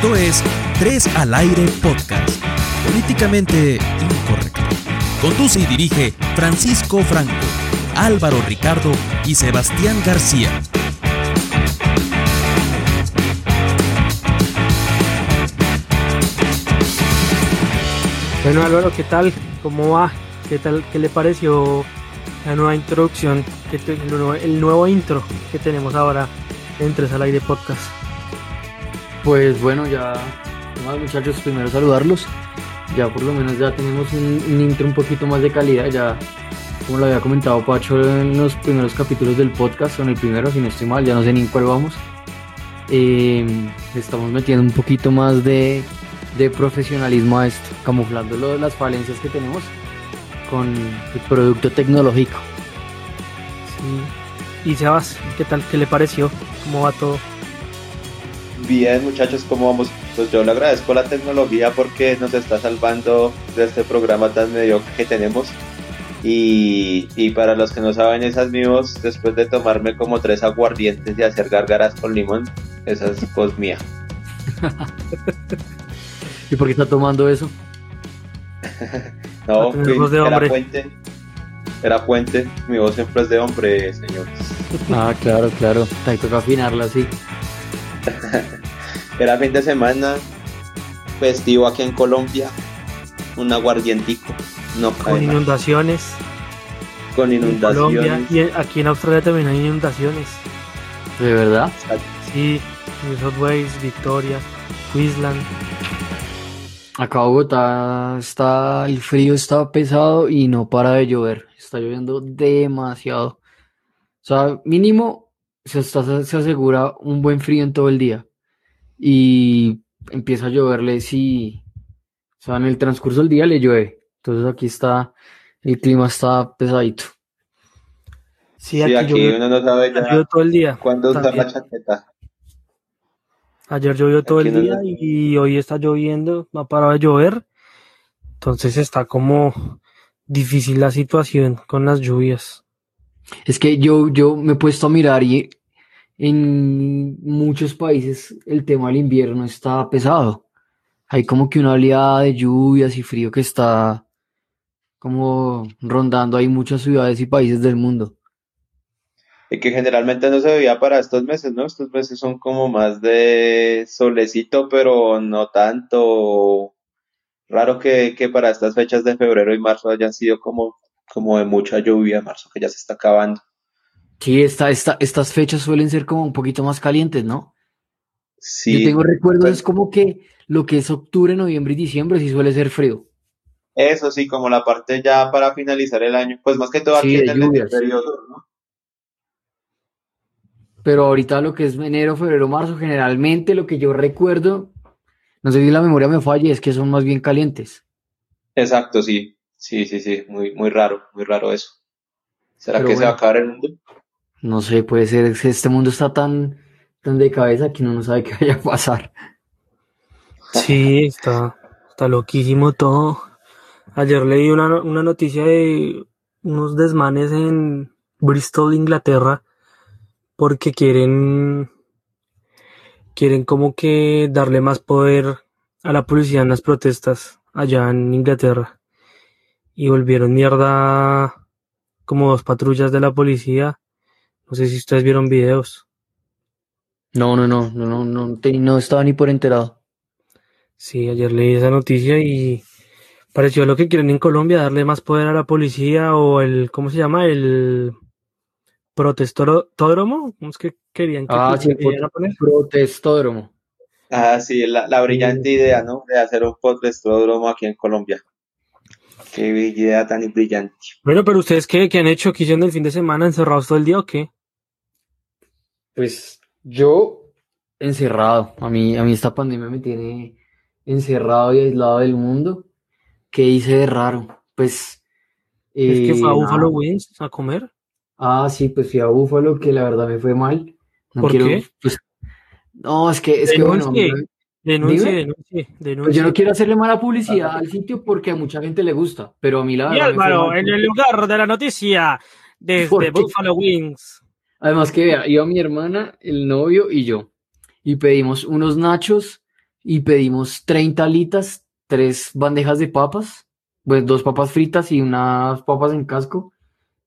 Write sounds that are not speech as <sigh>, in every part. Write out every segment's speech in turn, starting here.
Esto es 3 al aire podcast, políticamente incorrecto. Conduce y dirige Francisco Franco, Álvaro Ricardo y Sebastián García. Bueno Álvaro, ¿qué tal? ¿Cómo va? ¿Qué tal? ¿Qué le pareció la nueva introducción, el, nuevo, el nuevo intro que tenemos ahora en Tres al Aire Podcast? Pues bueno, ya, bueno, muchachos, primero saludarlos. Ya por lo menos ya tenemos un, intro un poquito más de calidad. Ya, como lo había comentado Pacho en los primeros capítulos del podcast, en el primero, si no estoy mal, ya no sé ni en cuál vamos. Eh, estamos metiendo un poquito más de, de profesionalismo a esto, camuflando las falencias que tenemos con el producto tecnológico. Y Sebas, ¿qué tal? ¿Qué le pareció? ¿Cómo va todo? Bien, muchachos, ¿cómo vamos? Pues yo le agradezco la tecnología porque nos está salvando de este programa tan mediocre que tenemos. Y, y para los que no saben, esas míos, después de tomarme como tres aguardientes y hacer gárgaras con limón, esa es mía. <laughs> ¿Y por qué está tomando eso? no, era puente. Era puente. Mi voz siempre es de hombre, señores. Ah, claro, claro. Te toca afinarla así. <laughs> Era fin de semana, festivo aquí en Colombia, un aguardientico. No Con inundaciones. Con inundaciones. Colombia, y aquí en Australia también hay inundaciones. ¿De verdad? Sí, New South Wales, Victoria, Queensland. Acá Bogotá está, el frío está pesado y no para de llover. Está lloviendo demasiado. O sea, mínimo se, está, se asegura un buen frío en todo el día. Y empieza a lloverle si, o sea, en el transcurso del día le llueve. Entonces aquí está, el clima está pesadito. Sí, aquí, aquí llovió, uno no sabe ya todo el día. ¿Cuándo usa la chaqueta? Ayer llovió todo aquí el día no... y hoy está lloviendo, no ha parado de llover. Entonces está como difícil la situación con las lluvias. Es que yo, yo me he puesto a mirar y en muchos países el tema del invierno está pesado. Hay como que una oleada de lluvias y frío que está como rondando ahí muchas ciudades y países del mundo. Y que generalmente no se veía para estos meses, ¿no? Estos meses son como más de solecito, pero no tanto. Raro que, que para estas fechas de febrero y marzo hayan sido como, como de mucha lluvia, marzo que ya se está acabando. Sí, esta, esta, estas fechas suelen ser como un poquito más calientes, ¿no? Sí. Yo tengo recuerdos, pues, es como que lo que es octubre, noviembre y diciembre sí suele ser frío. Eso sí, como la parte ya para finalizar el año, pues más que todo aquí Sí, en el periodo, ¿no? Pero ahorita lo que es enero, febrero, marzo, generalmente lo que yo recuerdo, no sé si la memoria me falla, es que son más bien calientes. Exacto, sí. Sí, sí, sí, muy, muy raro, muy raro eso. ¿Será Pero que se va a acabar el mundo? No sé, puede ser, que este mundo está tan, tan de cabeza que uno no sabe <laughs> qué vaya a pasar. Sí, está, está loquísimo todo. Ayer leí una, una noticia de unos desmanes en Bristol, Inglaterra, porque quieren, quieren como que darle más poder a la policía en las protestas allá en Inglaterra. Y volvieron mierda como dos patrullas de la policía. No sé si ustedes vieron videos. No, no, no, no, no, no, te- no estaba ni por enterado. Sí, ayer leí esa noticia y pareció lo que quieren en Colombia, darle más poder a la policía o el, ¿cómo se llama? El protestódromo. ¿Cómo es que querían que Ah, sí, poner? protestódromo. Ah, sí, la, la brillante idea, ¿no? De hacer un podcastródromo aquí en Colombia. Qué idea tan brillante. Bueno, pero ustedes qué, qué han hecho? ¿Qué hicieron el fin de semana? ¿Encerrados todo el día o qué? Pues yo encerrado. A mí, a mí esta pandemia me tiene encerrado y aislado del mundo. ¿Qué hice de raro? Pues ¿Es que eh, fue a nada. Buffalo Wings a comer? Ah, sí, pues fui a Búfalo, que la verdad me fue mal. No ¿Por quiero, qué? pues, no, es que, es que bueno, Denuncie, denuncie, denuncie, pues yo no quiero hacerle mala publicidad al sitio porque a mucha gente le gusta, pero a mí la Y verdad me fue Álvaro, mal en el lugar de la noticia, <laughs> desde. Buffalo Wings. Además que vea, iba mi hermana, el novio y yo. Y pedimos unos nachos y pedimos 30 alitas, tres bandejas de papas, pues dos papas fritas y unas papas en casco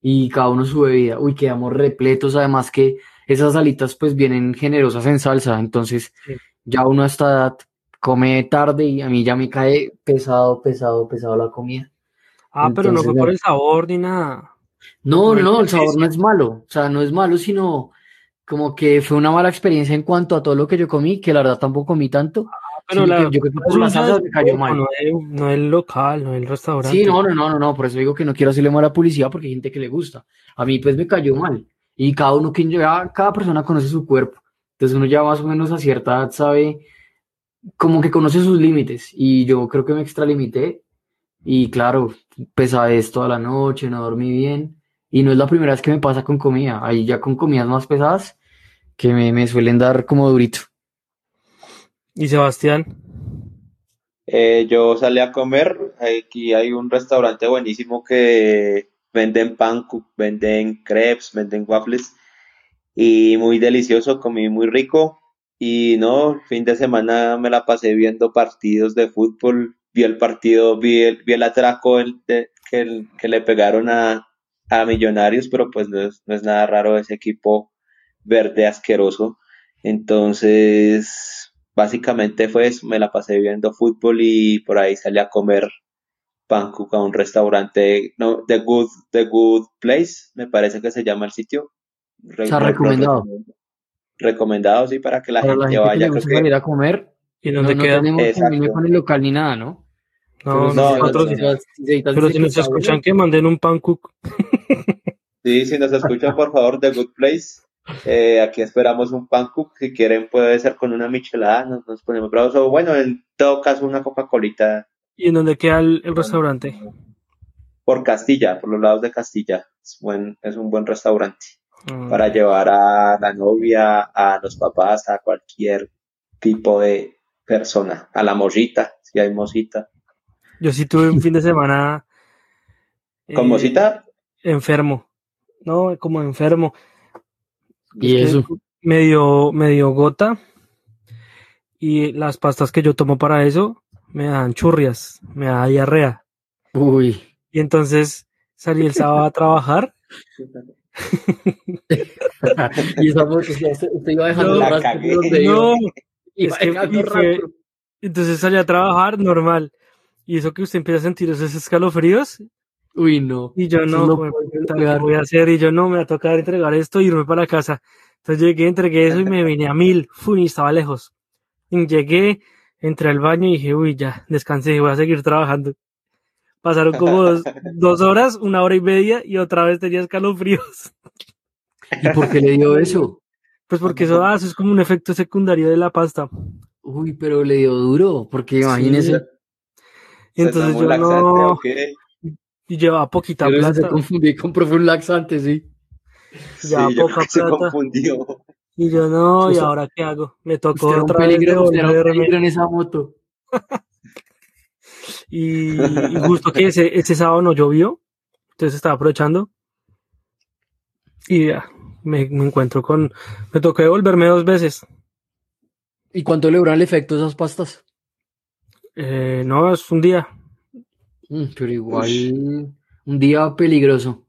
y cada uno su bebida. Uy, quedamos repletos, además que esas alitas pues vienen generosas en salsa, entonces Sí. ya uno a esta edad come tarde y a mí ya me cae pesado, pesado, pesado la comida. Ah, pero no fue por el sabor ni nada. No, no, el sabor no es malo, o sea, no es malo, sino como que fue una mala experiencia en cuanto a todo lo que yo comí, que la verdad tampoco comí tanto. Pero sino la, yo creo que por las salsa es me cayó mal. No el, no el local, no el restaurante. Sí, no, no, no, no, no, por eso digo que no quiero hacerle mala publicidad porque hay gente que le gusta. A mí pues me cayó mal. Y cada uno, quien llega, cada persona conoce su cuerpo. Entonces uno ya más o menos a cierta edad sabe, como que conoce sus límites. Y yo creo que me extralimité. Y claro, pesadez toda la noche, no dormí bien. Y no es la primera vez que me pasa con comida. Ahí ya con comidas más pesadas que me, me suelen dar como durito. Y Sebastián, Eh, yo salí a comer, aquí hay un restaurante buenísimo que venden pancake, venden crepes, venden waffles y muy delicioso, comí muy rico y no, el fin de semana me la pasé viendo partidos de fútbol, vi el partido, vi el, vi el atraco el- de- que, el- que le pegaron a, a Millonarios, pero pues no es, no es nada raro ese equipo verde asqueroso. Entonces, básicamente fue eso, me la pasé viendo fútbol y por ahí salí a comer pancake a un restaurante, no, The Good, The Good Place, me parece que se llama el sitio. Lo recomendado. Recomendado, sí, para que la Para la gente gente que vaya. le creo que- salir a comer, ¿y no, dónde no queda? tenemos con el local ni nada, ¿no? No, Pero si no, nosotros, no, pero si nos escuchan que manden un pancook. Sí, si nos escuchan, por favor, The Good Place. Eh, aquí esperamos un pancake. Si quieren, puede ser con una michelada. Nos, nos ponemos bravos. O bueno, en todo caso, una Coca-Colita ¿Y en dónde queda el, el restaurante? por Castilla, por los lados de Castilla. Es, buen, es un buen restaurante Ah, para llevar a la novia, a los papás, a cualquier tipo de persona. A la mosita, si hay mosita. Yo sí tuve un fin de semana <laughs> ¿Con eh, mosita? enfermo. No, como enfermo. Y Es eso. Medio, medio gota. Y las pastas que yo tomo para eso me dan churrias, me da diarrea. Uy. Y entonces salí el sábado a trabajar. <laughs> y usted, iba dejando No, la donde. No, es que fue- entonces salí a trabajar normal. Y eso que usted empieza a sentir esos escalofríos. Uy, no. Y yo no, no. ¿qué voy a hacer? Y yo no, me va a tocar entregar esto y irme para la casa. Entonces llegué, entregué eso y me <laughs> vine a mil. Fui, y estaba lejos. Y llegué, entré al baño y dije, uy, ya, descansé, voy a seguir trabajando. Pasaron como dos, <laughs> dos horas, una hora y media y otra vez tenía escalofríos. ¿Y por qué le dio <laughs> eso? Pues porque eso, ah, eso es como un efecto secundario de la pasta. Uy, pero le dio duro, porque imagínese. Sí. Y entonces ¿Se yo laxante no, y llevaba poquita Pero se plata. confundí con un laxante, sí. Ya, Sí, yo poca que se plata. confundió. Y yo no, ¿y Usted- ahora qué hago? Me tocó Usted un vez peligro, usted era un devolverme. peligro en esa moto. <laughs> Y, y justo que ese, ese sábado no llovió, entonces estaba aprovechando. Y ya, me, me encuentro con. Me tocó devolverme dos veces. ¿Y cuánto le duran el efecto esas pastas? Eh, no, es un día. Mm, pero igual, un día peligroso.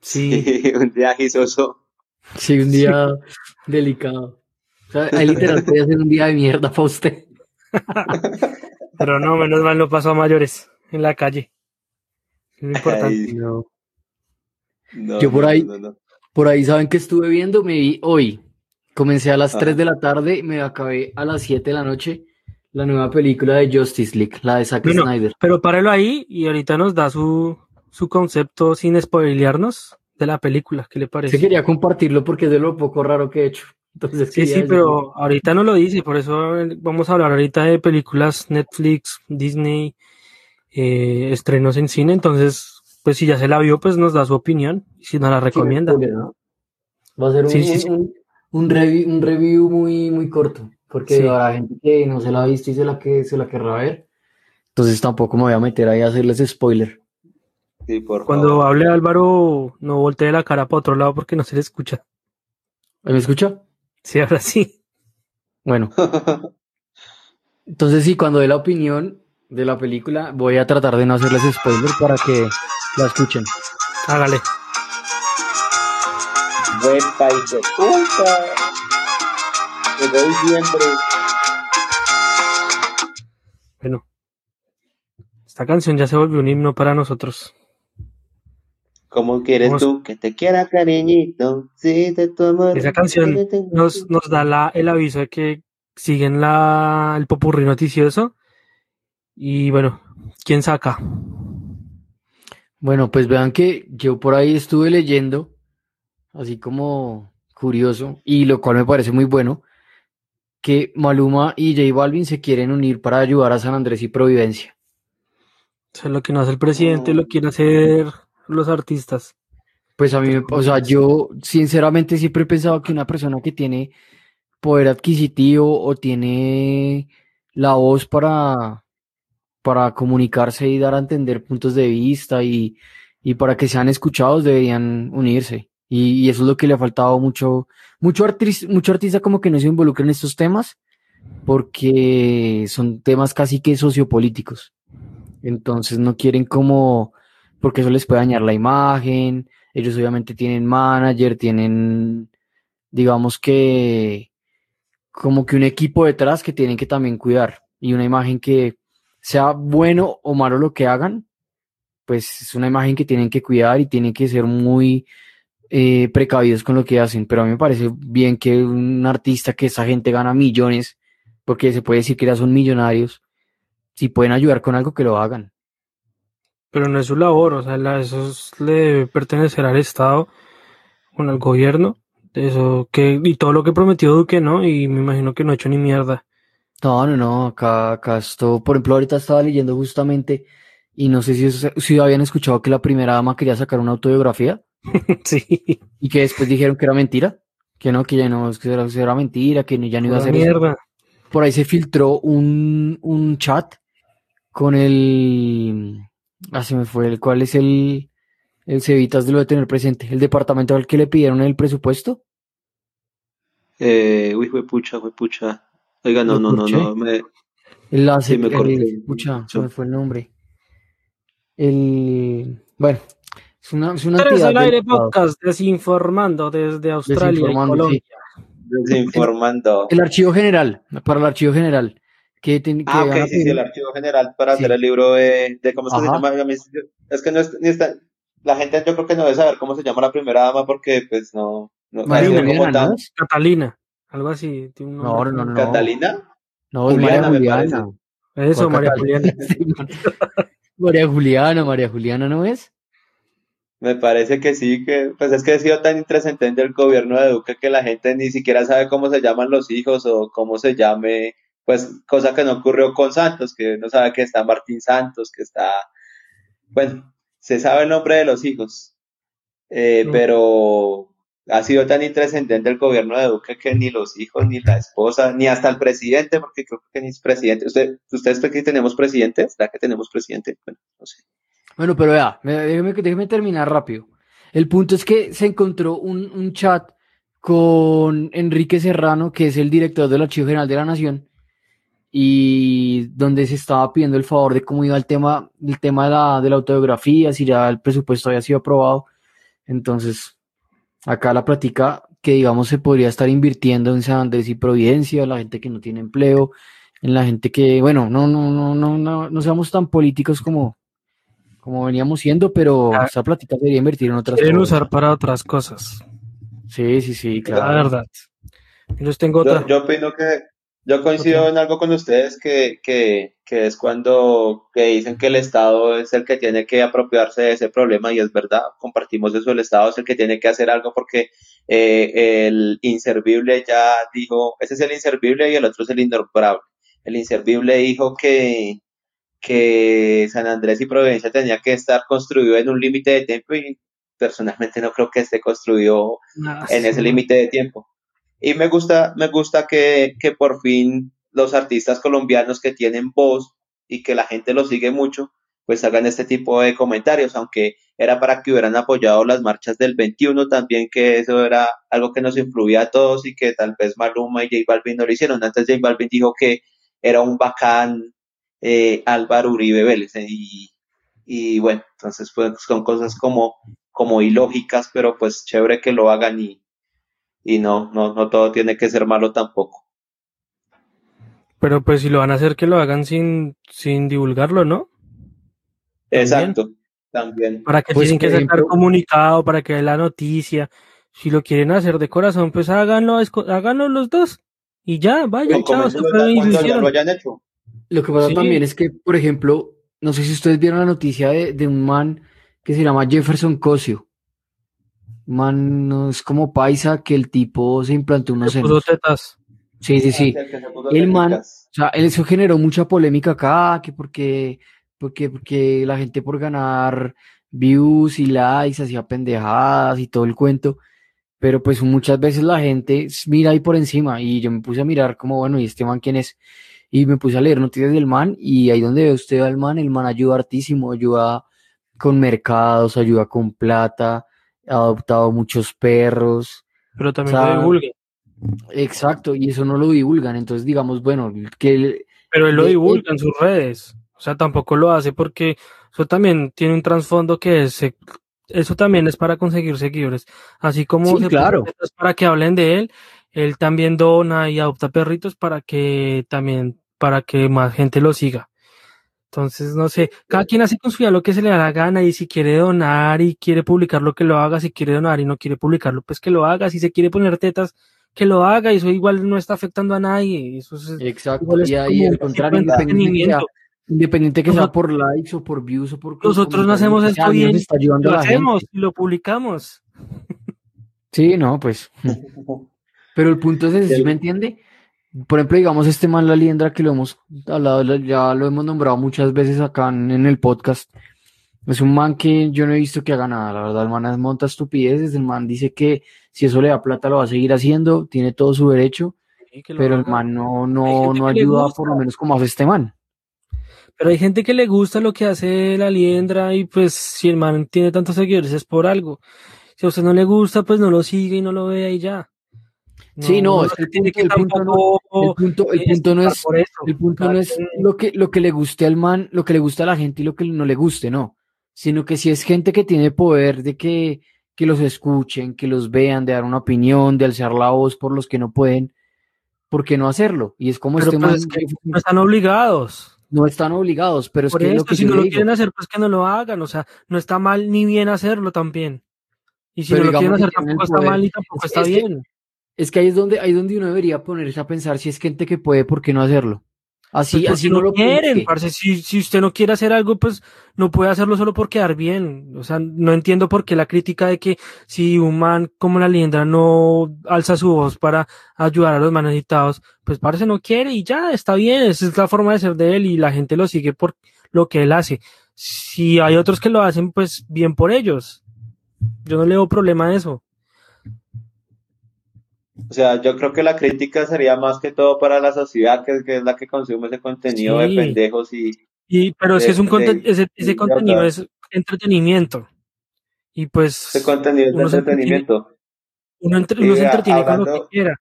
Sí, <laughs> un día gizoso. Sí, un día delicado. O sea, ahí <laughs> literal puede ser un día de mierda para usted. <laughs> pero no, menos mal no pasó a mayores en la calle. Es lo importante. Ay, No. no, Yo por no, ahí- no, no. Por ahí saben que estuve viendo, me vi hoy. Comencé a las Ajá. 3 de la tarde, me acabé a las 7 de la noche la nueva película de Justice League, la de Zack Bueno, Snyder. Pero párelo ahí y ahorita nos da su, su concepto sin spoilearnos de la película. ¿Qué le parece? Se quería compartirlo porque es de lo poco raro que he hecho. Entonces Sí, sí, pero ahorita no lo dice, por eso vamos a hablar ahorita de películas Netflix, Disney, eh, estrenos en cine, entonces, pues si ya se la vio, pues nos da su opinión y si nos la recomienda. Sí. Va a ser un, Sí, sí, sí. un, un review, un review muy, muy corto, porque Sí. habrá gente que no se la ha visto y se la, que, se la querrá ver. Entonces tampoco me voy a meter ahí a hacerles spoiler. Sí, por Cuando favor. hable Álvaro, no voltee la cara para otro lado porque no se le escucha. ¿Me escucha? Sí, ahora sí. Bueno, <laughs> Entonces, sí, cuando dé la opinión de la película, voy a tratar de no hacerles spoiler para que la escuchen. Hágale. Buen país de puta. Te doy siempre. Bueno. Esta canción ya se volvió un himno para nosotros. ¿Cómo quieres Vamos. tú que te quiera, cariñito? Sí, de tu amor. Esa canción nos, nos da la, el aviso de que siguen la, el popurrí noticioso. Y bueno, ¿quién saca? Bueno, pues vean que yo por ahí estuve leyendo, así como curioso, y lo cual me parece muy bueno, que Maluma y J Balvin se quieren unir para ayudar a San Andrés y Providencia. Eso es lo que no hace el presidente, Oh. lo quieren hacer los artistas. Pues a mí, me- o sea, yo sinceramente siempre he pensado que una persona que tiene poder adquisitivo o tiene la voz para, para comunicarse y dar a entender puntos de vista y, y para que sean escuchados deberían unirse. Y, eso es lo que le ha faltado mucho, mucho artista, mucho artista como que no se involucra en estos temas porque son temas casi que sociopolíticos. Entonces no quieren como, porque eso les puede dañar la imagen. Ellos obviamente tienen manager, tienen, digamos que, como que un equipo detrás que tienen que también cuidar. Y una imagen que sea bueno o malo lo que hagan, pues es una imagen que tienen que cuidar y tienen que ser muy eh, precavidos con lo que hacen. Pero a mí me parece bien que un artista que esa gente gana millones, porque se puede decir que ya son millonarios, si pueden ayudar con algo que lo hagan. Pero no es su labor, o sea, la- eso es- le debe pertenecer al Estado, bueno, al gobierno. Eso que, y todo lo que prometió Duque, ¿no? Y me imagino que no ha hecho ni mierda. No, no, no, acá, acá esto, por ejemplo, ahorita estaba leyendo justamente, y no sé si, es- si habían escuchado que la primera dama quería sacar una autobiografía <laughs> sí, y que después dijeron que era mentira, que no, que ya no, que era, que era mentira, que ya no iba a eso. mierda. Por ahí se filtró un, un chat con el, ah, se me fue, el cuál es el, el Cevitas de lo de tener presente, el departamento al que le pidieron el presupuesto. Eh, uy, fue pucha, fue pucha. Oiga, no, ¿Lo no, no, no. Me, El hace, Sí, me el- corté. escucha, se Sí. me fue el nombre. El, bueno, es una, es una al aire podcast, desinformando desde Australia y Colombia. desinformando. El archivo general, para el archivo general, que, ten- que Ah, ok, sí, sí, el archivo general para Sí. hacer el libro de, de ¿cómo es que se llama? Es que no es, ni está, la gente yo creo que no debe saber cómo se llama la primera dama porque pues no, no Juliana, como tan- ¿no es? Catalina, algo así. tiene un No, no, no. ¿Catalina? No, es María Juliana, Juliana. Eso, ¿Cuál María Catalina? Juliana. <laughs> María Juliana, María Juliana, ¿no es? Me parece que sí, que pues es que ha sido tan intrascendente el gobierno de Duque que la gente ni siquiera sabe cómo se llaman los hijos o cómo se llame, pues cosa que no ocurrió con Santos, que no sabe que está Martín Santos, que está, bueno, se sabe el nombre de los hijos, eh, pero ha sido tan intrascendente el gobierno de Duque que ni los hijos, ni la esposa, ni hasta el presidente, porque creo que ni es presidente. ¿Usted, ¿Ustedes que tenemos presidente? ¿Será que tenemos presidente? Bueno, no sé. Bueno, pero vea, me- déjeme, déjeme terminar rápido. El punto es que se encontró un, un chat con Enrique Serrano, que es el director del Archivo General de la Nación, y donde se estaba pidiendo el favor de cómo iba el tema, el tema de la, de la autobiografía, si ya el presupuesto había sido aprobado. Entonces, acá la práctica que digamos se podría estar invirtiendo en San Andrés y Providencia, la gente que no tiene empleo, en la gente que, bueno, no, no, no, no, no, no seamos tan políticos como, como veníamos siendo, pero Ah. esa plática debería invertir en otras Quieren cosas. usar para otras cosas. Sí, sí, sí, La claro. verdad. Yo tengo otra. Yo, yo opino que yo coincido en algo con ustedes que, que, que es cuando que dicen que el Estado es el que tiene que apropiarse de ese problema y es verdad, compartimos eso, el Estado es el que tiene que hacer algo porque eh, el inservible ya dijo, ese es el inservible y el otro es el innombrable. El inservible dijo que, que San Andrés y Providencia tenía que estar construido en un límite de tiempo y personalmente no creo que esté construido Ah, en ese límite de tiempo. Y me gusta, me gusta que, que por fin los artistas colombianos que tienen voz y que la gente los sigue mucho, pues hagan este tipo de comentarios, aunque era para que hubieran apoyado las marchas del 21 también, que eso era algo que nos influía a todos y que tal vez Maluma y J Balvin no lo hicieron. Antes J Balvin dijo que era un bacán eh, Álvaro Uribe Vélez. eh, y, y bueno, entonces pues son cosas como, como ilógicas, pero pues chévere que lo hagan y, y no, no, no todo tiene que ser malo tampoco. Pero pues si lo van a hacer, que lo hagan sin, sin divulgarlo, ¿no? Exacto, también. Para que Pues, tienen que sacar ejemplo- comunicado, para que la noticia. Si lo quieren hacer de corazón, pues háganlo, háganlo los dos. Y ya, vayan, O chao, se fue lo lo hayan hecho. Lo que pasa Sí. también es que, por ejemplo, no sé si ustedes vieron la noticia de, de un man que se llama Jefferson Cosio. Un Man, no, es como paisa que el tipo se implantó unos Se puso senos. tetas. Sí, sí, sí. El puso El man, o sea, eso generó mucha polémica acá, que porque, porque, porque la gente por ganar views y likes hacía pendejadas y todo el cuento. Pero pues muchas veces la gente mira ahí por encima y yo me puse a mirar como, bueno, ¿y este man quién es? Y me puse a leer noticias del man y ahí donde ve usted al man, el man ayuda hartísimo, ayuda con mercados, ayuda con plata, ha adoptado muchos perros. Pero también O sea, lo divulguen. Exacto, y eso no lo divulgan. Entonces, digamos, bueno, que el- Pero él lo divulga en sus redes. O sea, tampoco lo hace porque eso también tiene un trasfondo que es, eh, eso también es para conseguir seguidores. Así como Sí, claro. para que hablen de él, él también dona y adopta perritos para que también, para que más gente lo siga. Entonces, no sé, cada quien hace con su vida lo que se le da la gana y si quiere donar y quiere publicarlo, que lo haga, si quiere donar y no quiere publicarlo, pues que lo haga, si se quiere poner tetas, que lo haga, eso igual no está afectando a nadie, eso es, Exacto, es y ahí al contrario, independiente que sea, independiente que sea por likes o por views o por Nosotros no hacemos lo esto bien, está ayudando lo a la gente. hacemos y lo publicamos. Sí, no, pues. <laughs> Pero el punto es ¿sí me entiende? Por ejemplo, digamos, este man, la liendra, que lo hemos hablado, ya lo hemos nombrado muchas veces acá en, en el podcast. Es un man que yo no he visto que haga nada, la verdad, el man monta estupideces, el man dice que si eso le da plata lo va a seguir haciendo, tiene todo su derecho, pero el man no, no, no ayuda por lo menos como hace este man. Pero hay gente que le gusta lo que hace la liendra y pues si el man tiene tantos seguidores es por algo. Si a usted no le gusta, pues no lo sigue y no lo vea y ya. Sí, no, es que el punto- el punto no- tampoco, El punto, el punto no estar es, el punto no es lo que, lo que le guste al man, lo que le gusta a la gente y lo que no le guste, no. Sino que si es gente que tiene poder de que, que los escuchen, que los vean, de dar una opinión, de alzar la voz por los que no pueden, ¿por qué no hacerlo? Y es como Pero este pues man, es que no están obligados. no están obligados, pero es que eso, lo que si no lo quieren hacer, pues que no lo hagan. O sea, no está mal ni bien hacerlo también. Y si Pero no lo quieren hacer, tampoco está mal y tampoco Es- está es bien. Es que ahí es donde, ahí es donde uno debería ponerse a pensar si es gente que puede, ¿por qué no hacerlo? Así, Pues así no lo quieren, parce. Si, si usted no quiere hacer algo, pues no puede hacerlo solo por quedar bien. O sea, no entiendo por qué la crítica de que si un man como la liendra no alza su voz para ayudar a los más necesitados, pues parce no quiere y ya, está bien. Esa es la forma de ser de él y la gente lo sigue por lo que él hace. Si hay otros que lo hacen, pues bien por ellos. Yo no le veo problema a eso. O sea, yo creo que la crítica sería más que todo para la sociedad, que, que es la que consume ese contenido Sí. de pendejos y Y, pero es que es un conten- de- ese, ese contenido es entretenimiento. Y pues ese contenido de entretiene- entretenimiento. uno, entre- Y uno se entretiene con lo que hablando- quiera.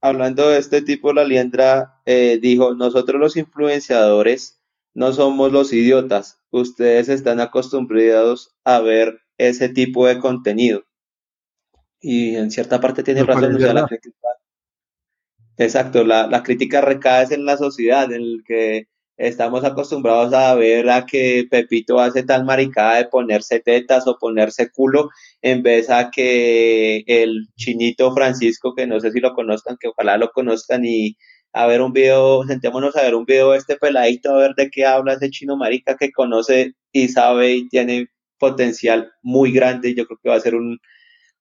Hablando de este tipo, la liendra eh, dijo, nosotros los influenciadores no somos los idiotas, ustedes están acostumbrados a ver ese tipo de contenido. Y en cierta parte tiene razón, o sea, la crítica. Exacto, la, la crítica recae en la sociedad, en el que estamos acostumbrados a ver a que Pepito hace tal maricada de ponerse tetas o ponerse culo, en vez a que el chinito Francisco, que no sé si lo conozcan, que ojalá lo conozcan, y a ver un video, sentémonos a ver un video de este peladito, a ver de qué habla ese chino marica que conoce y sabe y tiene potencial muy grande, yo creo que va a ser un,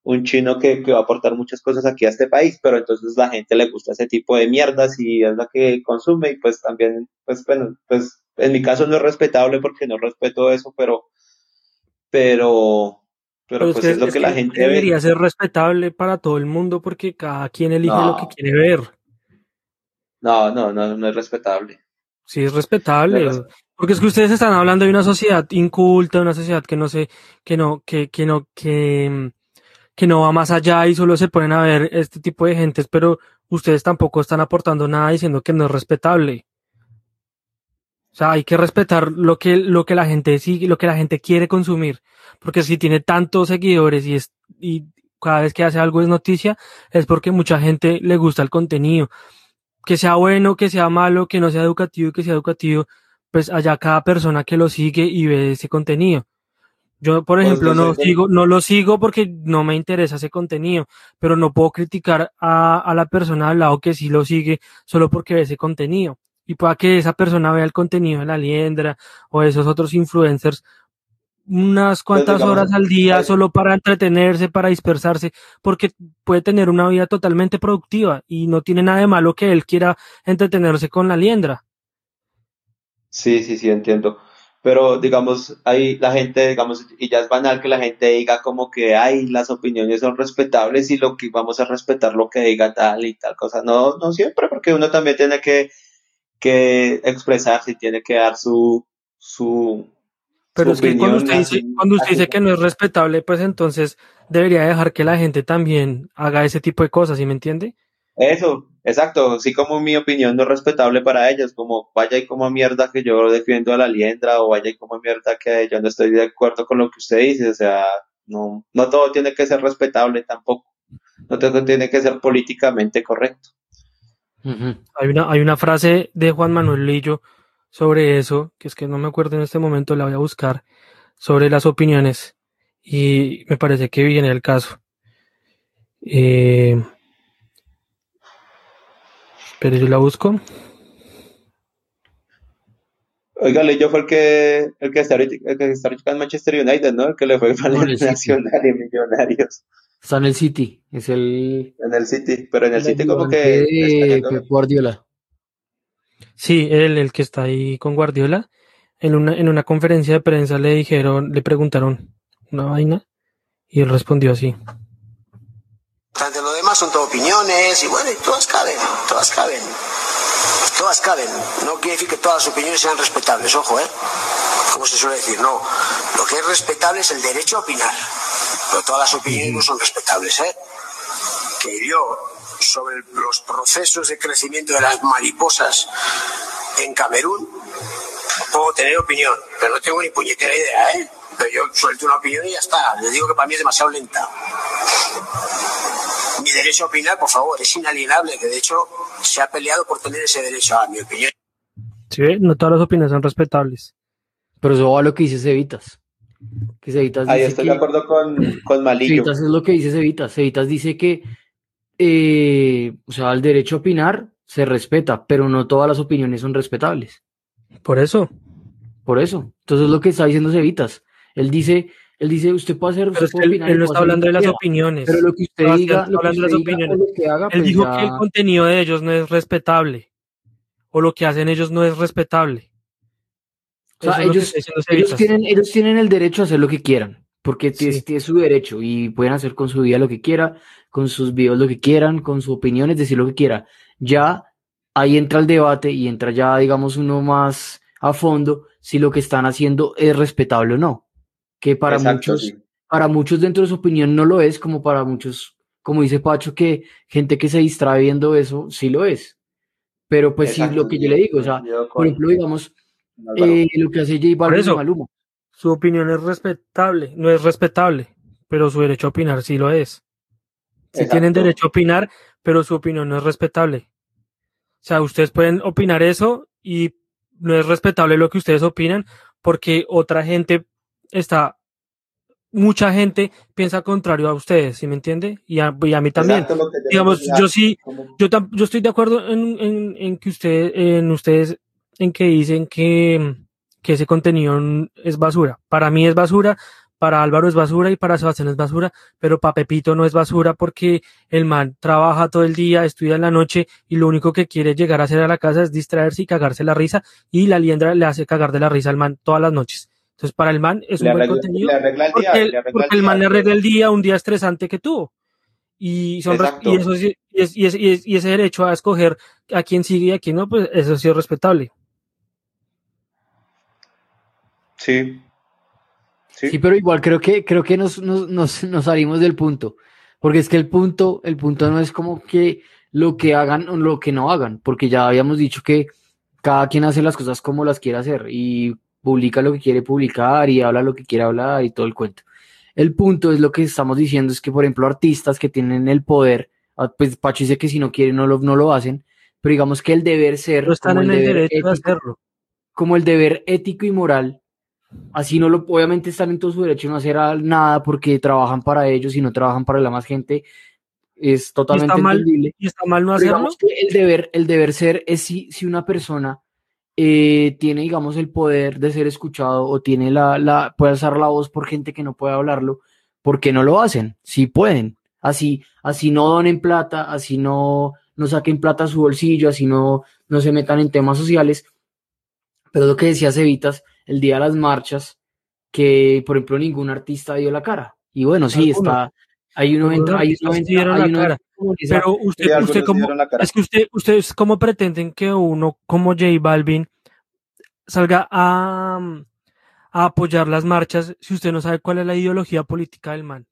un chino que, que va a aportar muchas cosas aquí a este país, pero entonces la gente le gusta ese tipo de mierdas y es la que consume y pues también, pues bueno, pues en mi caso no es respetable porque no respeto eso, pero, pero, pero, Pero es pues que, es lo es que que la gente ve. debería ser respetable para todo el mundo porque cada quien elige No. lo que quiere ver. No, no, no, no es respetable. Sí, es respetable. No es res- Porque es que ustedes están hablando de una sociedad inculta, de una sociedad que no sé, que no, que, que no, que, que no va más allá y solo se ponen a ver este tipo de gentes, pero ustedes tampoco están aportando nada diciendo que no es respetable. O sea, hay que respetar lo que, lo que la gente sigue, lo que la gente quiere consumir. Porque si tiene tantos seguidores y es, y cada vez que hace algo es noticia, es porque mucha gente le gusta el contenido. Que sea bueno, que sea malo, que no sea educativo, que sea educativo, pues allá cada persona que lo sigue y ve ese contenido. Yo, por Pues ejemplo, no sigo, no lo sigo porque no me interesa ese contenido, pero no puedo criticar a, a la persona al lado que sí lo sigue solo porque ve ese contenido. Y pueda que esa persona vea el contenido de la liendra o de esos otros influencers unas cuantas digamos, horas al día solo para entretenerse, para dispersarse, porque puede tener una vida totalmente productiva y no tiene nada de malo que él quiera entretenerse con la liendra. Sí, sí, sí, entiendo. Pero digamos, ahí la gente, digamos, y ya es banal que la gente diga como que, ay, las opiniones son respetables y lo que vamos a respetar lo que diga tal y tal cosa. No, no siempre, porque uno también tiene que, que expresarse y tiene que dar su, su, Pero es que cuando usted dice, cuando usted dice que no es respetable, pues entonces debería dejar que la gente también haga ese tipo de cosas, ¿sí me entiende? Eso, exacto, así como mi opinión no es respetable para ellos, como vaya y como mierda que yo defiendo a la liendra o vaya y como mierda que yo no estoy de acuerdo con lo que usted dice, o sea, no, no todo tiene que ser respetable tampoco, no todo tiene que ser políticamente correcto. Hay una, hay una frase de Juan Manuel Lillo sobre eso, que es que no me acuerdo en este momento, la voy a buscar, sobre las opiniones. Y me parece que viene el caso. Eh, pero yo la busco. Oiga, yo fue el que, el que está ahorita, el que está ahorita en Manchester United, ¿no? El que le fue mal en. Nacional y Millonarios Está en el City, es el, en el City, pero en el el City como que Pep Guardiola. Sí, él, el que está ahí con Guardiola. En una, en una conferencia de prensa le dijeron, le preguntaron una vaina y él respondió así. Son todo opiniones y bueno, y todas caben, todas caben. Todas caben. No quiere decir que todas las opiniones sean respetables, ojo, ¿eh? Como se suele decir, no. Lo que es respetable es el derecho a opinar. Pero todas las opiniones no son respetables, ¿eh? Que yo, sobre los procesos de crecimiento de las mariposas en Camerún, puedo tener opinión, pero no tengo ni puñetera idea, ¿eh? Pero yo suelto una opinión y ya está. Les digo que para mí es demasiado lenta. Mi derecho a opinar, por favor, es inalienable, que de hecho se ha peleado por tener ese derecho a mi opinión. ¿Sí? No todas las opiniones son respetables. Pero eso va a lo que dice Cevitas. Que Cevitas Ahí dice estoy que, de acuerdo con, con Malillo. Cevitas es lo que dice Cevitas. Cevitas dice que, eh, o sea, el derecho a opinar se respeta, pero no todas las opiniones son respetables. Por eso. Por eso. Entonces es lo que está diciendo Cevitas. Él dice, él dice, usted puede hacer, Pero usted puede él, opinar él no está hablando de las opiniones. Pero lo que usted diga, lo que usted las opiniones. lo que haga, Él pues dijo ya- que el contenido de ellos no es respetable. O lo que hacen ellos no es respetable. O sea, ellos, ellos tienen, ellos tienen el derecho a hacer lo que quieran, porque Sí. es, es su derecho y pueden hacer con su vida lo que quieran, con sus videos lo que quieran, con su opinión, es decir lo que quiera. Ya ahí entra el debate y entra ya, digamos, uno más a fondo si lo que están haciendo es respetable o no. Que para Exacto, muchos, sí. para muchos dentro de su opinión no lo es, como para muchos, como dice Pacho, que gente que se distrae viendo eso, sí lo es. Pero pues sí, Exacto, lo que sí, yo le digo, o sea, por ejemplo, digamos, eh, lo que hace J Balvin y. Maluma. Su opinión es respetable, no es respetable, pero su derecho a opinar sí lo es. Sí Exacto. tienen derecho a opinar, pero su opinión no es respetable. O sea, ustedes pueden opinar eso y no es respetable lo que ustedes opinan porque otra gente está, mucha gente piensa contrario a ustedes, ¿sí me entiende? Y a, y a mí también. Digamos, yo sí, yo, tam- yo estoy de acuerdo en, en, en que usted, en ustedes, en que dicen que, que ese contenido es basura. Para mí es basura, para Álvaro es basura y para Sebastián es basura, pero para Pepito no es basura porque el man trabaja todo el día, estudia en la noche y lo único que quiere llegar a hacer a la casa es distraerse y cagarse la risa y la liendra le hace cagar de la risa al man todas las noches. Entonces para el man es un buen arregla, contenido le arregla el porque, día, el, le arregla porque el día, man le arregla el día, un día estresante que tuvo. Y, son y, eso sí- y, es- y es- y es- y ese derecho a escoger a quién sigue y a quién no, pues eso sí es respetable. Sí. Sí. Sí, pero igual creo que, creo que nos, nos, nos, nos salimos del punto. Porque es que el punto, el punto no es como que lo que hagan o lo que no hagan, porque ya habíamos dicho que cada quien hace las cosas como las quiere hacer y publica lo que quiere publicar y habla lo que quiere hablar y todo el cuento. El punto es lo que estamos diciendo es que, por ejemplo, artistas que tienen el poder, ah, pues Pacho dice que si no quieren no lo, no lo hacen, pero digamos que el deber ser, No están como en el, derecho de hacerlo. como el deber ético y moral, así no lo, obviamente están en todo su derecho de no hacer nada porque trabajan para ellos y no trabajan para la más gente, es Y totalmente está mal, entendible. y está mal no hacerlo. digamos que el deber, el deber ser es si, si una persona eh, tiene, digamos, el poder de ser escuchado o tiene la, la, puede alzar la voz por gente que no puede hablarlo, ¿por qué no lo hacen? Si pueden. Así, así no donen plata, así no, no saquen plata a su bolsillo, así no, no se metan en temas sociales. Pero lo que decía Cevitas, el día de las marchas, que por ejemplo ningún artista dio la cara. Y bueno, sí, está, hay un Algunos evento, hay un artistas evento, sí dieron hay la un cara. Pero usted, usted como, la es que usted, ustedes cómo pretenden que uno como J Balvin salga a, a apoyar las marchas si usted no sabe cuál es la ideología política del man.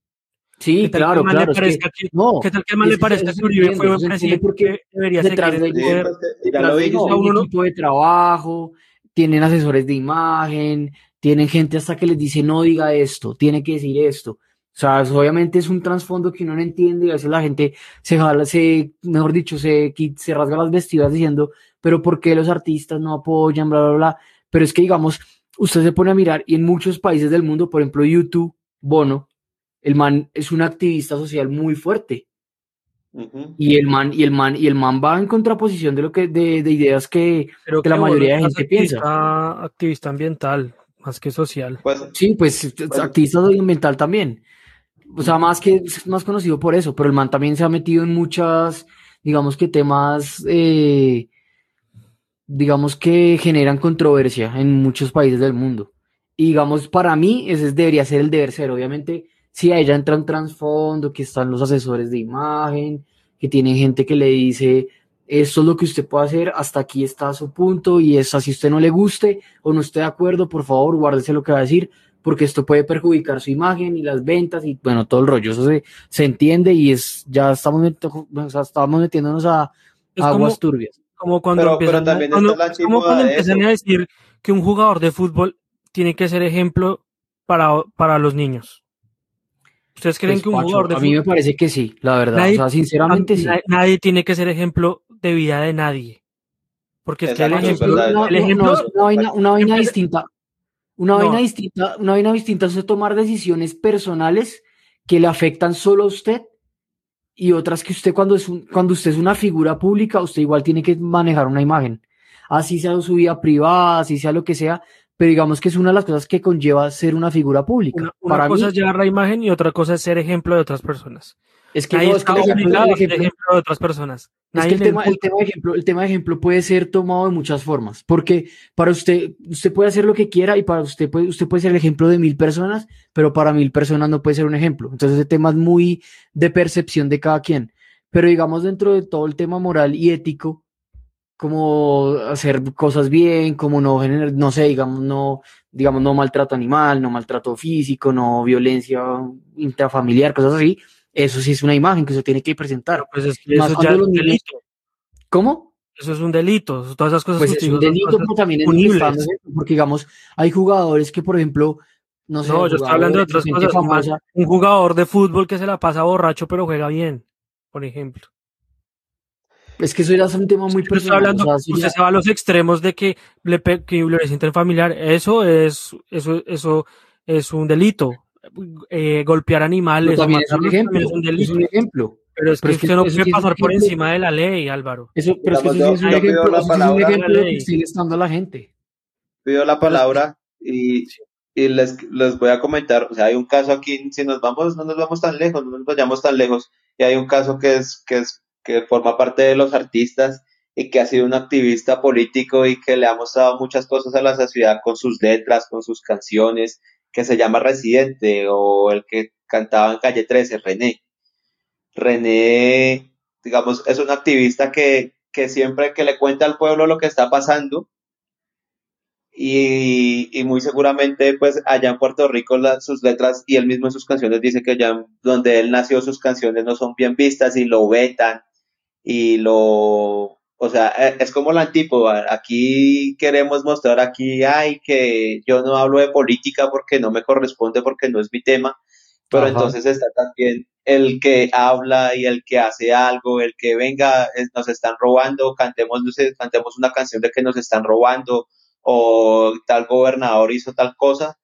Sí, ¿Qué tal que claro, claro. es que- parezca que- no, ¿Qué tal que al man es le parezca eso que Uribe fue eso entiende presidente porque que debería de- el poder? pues, un equipo de trabajo, tienen asesores de imagen, tienen gente hasta que les dice no diga esto, tiene que decir esto. O sea, eso obviamente es un trasfondo que uno no entiende y a veces la gente se jala, se, mejor dicho, se, se rasga las vestiduras diciendo, pero ¿por qué los artistas no apoyan, bla, bla, bla? Pero es que, digamos, usted se pone a mirar y en muchos países del mundo, por ejemplo, YouTube, Bono, el man es un activista social muy fuerte. Y el man, y el man, y el man va en contraposición de lo que, de, de ideas que, Creo que la mayoría de es más gente piensa. activista- Activista ambiental, más que social. Pues, Sí, pues es Bueno. activista ambiental también. O sea, más que es más conocido por eso, pero el man también se ha metido en muchas, digamos que temas, eh, digamos que generan controversia en muchos países del mundo. Y digamos, para mí, ese es- debería ser el deber ser. Obviamente, si a ella entra un trasfondo, que están los asesores de imagen, que tienen gente que le dice, esto es lo que usted puede hacer, hasta aquí está su punto, y es así usted no le guste o no esté de acuerdo, por favor, guárdese lo que va a decir, porque esto puede perjudicar su imagen y las ventas y bueno, todo el rollo. Eso se, se entiende y es, ya estamos, o sea, estamos metiéndonos a Es aguas como, turbias. como cuando Pero- pero empiezan, a- cuando- como cuando empiezan a decir que un jugador de fútbol tiene que ser ejemplo para, para los niños. ¿Ustedes creen Pues, que un jugador de a mí me fútbol parece que sí, la verdad. Nadie- o sea, sinceramente sí. na- nadie tiene que ser ejemplo de vida de nadie? Porque es que el ejemplo, el una vaina, una vaina distinta. Una No. vaina distinta, una vaina distinta es tomar decisiones personales que le afectan solo a usted y otras que usted cuando es un- cuando usted es una figura pública, usted igual tiene que manejar una imagen. Así sea su vida privada, así sea lo que sea, pero digamos que es una de las cosas que conlleva ser una figura pública. una, una Para cosa mí, es llevar la imagen y otra cosa es ser ejemplo de otras personas. Es que no, es que ejemplo, el ejemplo- de otras personas. Es que el tema, el, tema de ejemplo, el tema de ejemplo puede ser tomado de muchas formas, porque para usted, usted puede hacer lo que quiera y para usted puede, usted puede ser el ejemplo de mil personas, pero para mil personas no puede ser un ejemplo. Entonces ese tema es muy de percepción de cada quien. Pero digamos dentro de todo el tema moral y ético, como hacer cosas bien, como no generar, no sé, digamos, no, digamos, no maltrato animal, no maltrato físico, no violencia intrafamiliar, cosas así, eso sí es una imagen que se tiene que presentar. Pues es que eso ya es un delito. ¿Cómo? Eso es un delito. Todas esas cosas Pues es un delito, pero también es ejemplo, porque digamos, hay jugadores que, por ejemplo, no sé, No, yo estoy hablando de otras cosas. famosa, un jugador de fútbol que se la pasa borracho pero juega bien, por ejemplo. es que eso es un tema muy personal. hablando, o sea, usted ya- se va a los extremos de que le que intrafamiliar, eso es, eso, eso es un delito. Eh, golpear animales, también es un ejemplo, también es un es delito. un ejemplo. Pero es que pero es que usted no puede pasar por ejemplo. encima de la ley, Álvaro. Eso, pero es que eso sí Digamos, es un yo- ejemplo, eso es un ejemplo de que dando a la gente. pido la palabra y, y les, les voy a comentar, o sea, hay un caso aquí, si nos vamos, no nos vamos tan lejos, no nos vayamos tan lejos, y hay un caso que es, que es, que forma parte de los artistas y que ha sido un activista político y que le ha mostrado muchas cosas a la sociedad con sus letras, con sus canciones, que se llama Residente, o el que cantaba en Calle 13, René. René, digamos, es un activista que, que siempre que le cuenta al pueblo lo que está pasando, y, y muy seguramente pues allá en Puerto Rico sus letras y él mismo en sus canciones dice que allá donde él nació sus canciones no son bien vistas y lo vetan y lo, o sea, e, es como la antípoda. Aquí queremos mostrar aquí, ay, que yo no hablo de política porque no me corresponde, porque no es mi tema, pero entonces está también el que habla y el que hace algo, el que venga, nos están robando, cantemos, cantemos una canción de que nos están robando, o tal gobernador hizo tal cosa.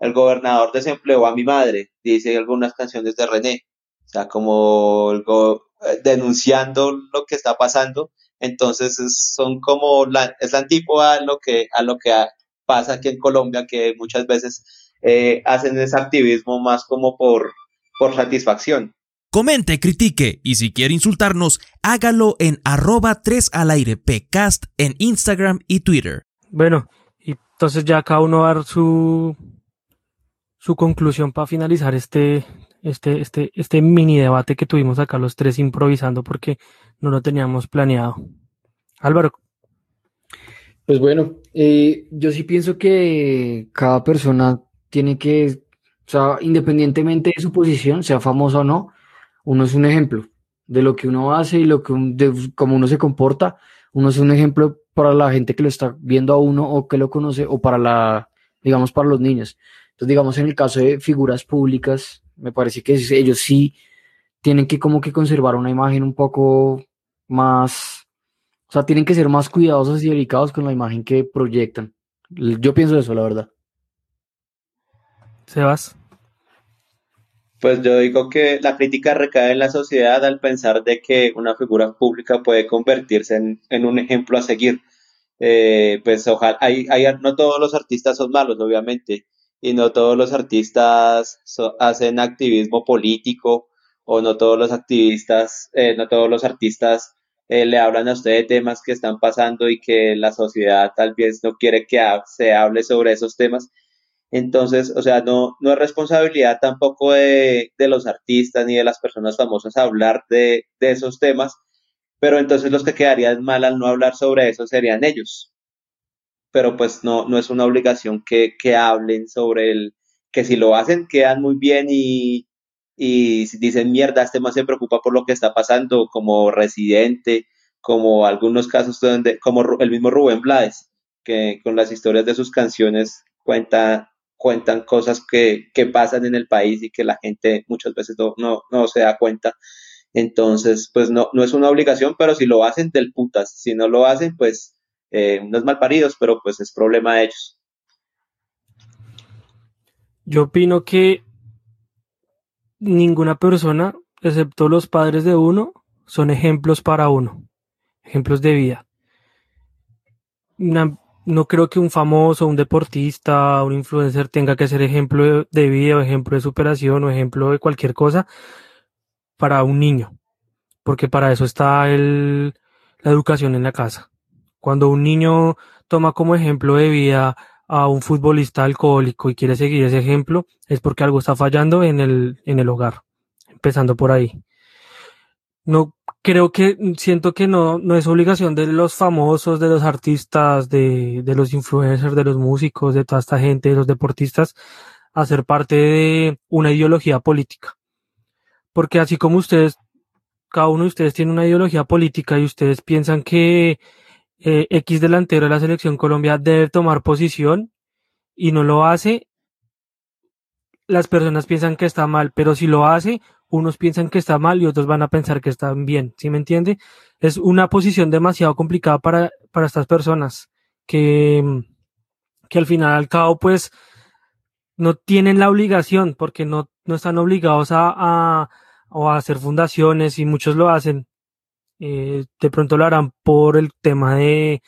El gobernador desempleó a mi madre, dice algunas canciones de René. O sea, como eh, denunciando lo que está pasando. Entonces son como la, es la antípoda a lo que, a lo que pasa aquí en Colombia, que muchas veces eh, hacen ese activismo más como por, por satisfacción. Comente, critique y si quiere insultarnos, hágalo en arroba 3 al aire pcast en Instagram y Twitter. Bueno, y entonces ya cada uno va a dar su, su conclusión para finalizar este, este, este, este mini debate que tuvimos acá los tres improvisando porque no lo teníamos planeado. Álvaro. Pues bueno, eh, yo sí pienso que cada persona tiene que, sea, independientemente de su posición, sea famoso o no, uno es un ejemplo de lo que uno hace y lo que de cómo uno se comporta. Uno es un ejemplo para la gente que lo está viendo a uno o que lo conoce o para la, digamos, para los niños. Entonces, digamos, en el caso de figuras públicas, me parece que ellos sí tienen que como que conservar una imagen un poco más, o sea, tienen que ser más cuidadosos y delicados con la imagen que proyectan. Yo pienso eso, la verdad. Sebas. Pues yo digo que la crítica recae en la sociedad al pensar de que una figura pública puede convertirse en, un ejemplo a seguir. Eh, pues ojalá, hay, hay, no todos los artistas son malos, obviamente, y no todos los artistas hacen activismo político o no todos los activistas, eh, no todos los artistas eh, le hablan a usted de temas que están pasando y que la sociedad tal vez no quiere que se hable sobre esos temas. Entonces, o sea, no, no es responsabilidad tampoco de, de los artistas ni de las personas famosas hablar de, de esos temas, pero entonces los que quedarían mal al no hablar sobre eso serían ellos pero pues no, no es una obligación que, que hablen sobre el, que si lo hacen quedan muy bien y, y dicen mierda, este más se preocupa por lo que está pasando, como residente, como algunos casos donde, como el mismo Rubén Blades, que con las historias de sus canciones cuenta, cuentan cosas que, que pasan en el país y que la gente muchas veces no, no, no se da cuenta. Entonces, pues no, no es una obligación, pero si lo hacen del putas, si no lo hacen, pues eh, unos malparidos, pero pues es problema de ellos. Yo opino que ninguna persona, excepto los padres de uno, son ejemplos para uno, ejemplos de vida. no creo que un famoso, un deportista, un influencer tenga que ser ejemplo de vida o ejemplo de superación o ejemplo de cualquier cosa para un niño, porque para eso está el, la educación en la casa. Cuando un niño toma como ejemplo de vida a un futbolista alcohólico y quiere seguir ese ejemplo, es porque algo está fallando en el, en el hogar, empezando por ahí. No creo que, siento que no, no es obligación de los famosos, de los artistas, de, de los influencers, de los músicos, de toda esta gente, de los deportistas, hacer parte de una ideología política. Porque así como ustedes, cada uno de ustedes tiene una ideología política y ustedes piensan que eh, X delantero de la selección Colombia debe tomar posición y no lo hace, las personas piensan que está mal, pero si lo hace, unos piensan que está mal y otros van a pensar que está bien, ¿sí me entiende? Es una posición demasiado complicada para, para estas personas que, que al final al cabo pues no tienen la obligación porque no, no están obligados a, a, a hacer fundaciones y muchos lo hacen, eh, de pronto lo harán por el tema de,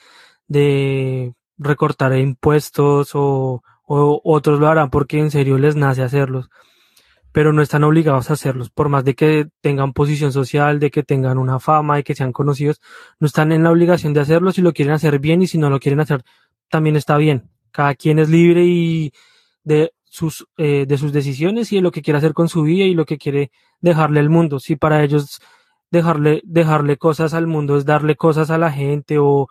de recortar impuestos o, o, otros lo harán porque en serio les nace hacerlos, pero no están obligados a hacerlos, por más de que tengan posición social, de que tengan una fama, de que sean conocidos, no están en la obligación de hacerlo si lo quieren hacer bien y si no lo quieren hacer también está bien. Cada quien es libre y de sus, eh, de sus decisiones y de lo que quiere hacer con su vida y lo que quiere dejarle al mundo. Si para ellos dejarle, dejarle cosas al mundo, es darle cosas a la gente o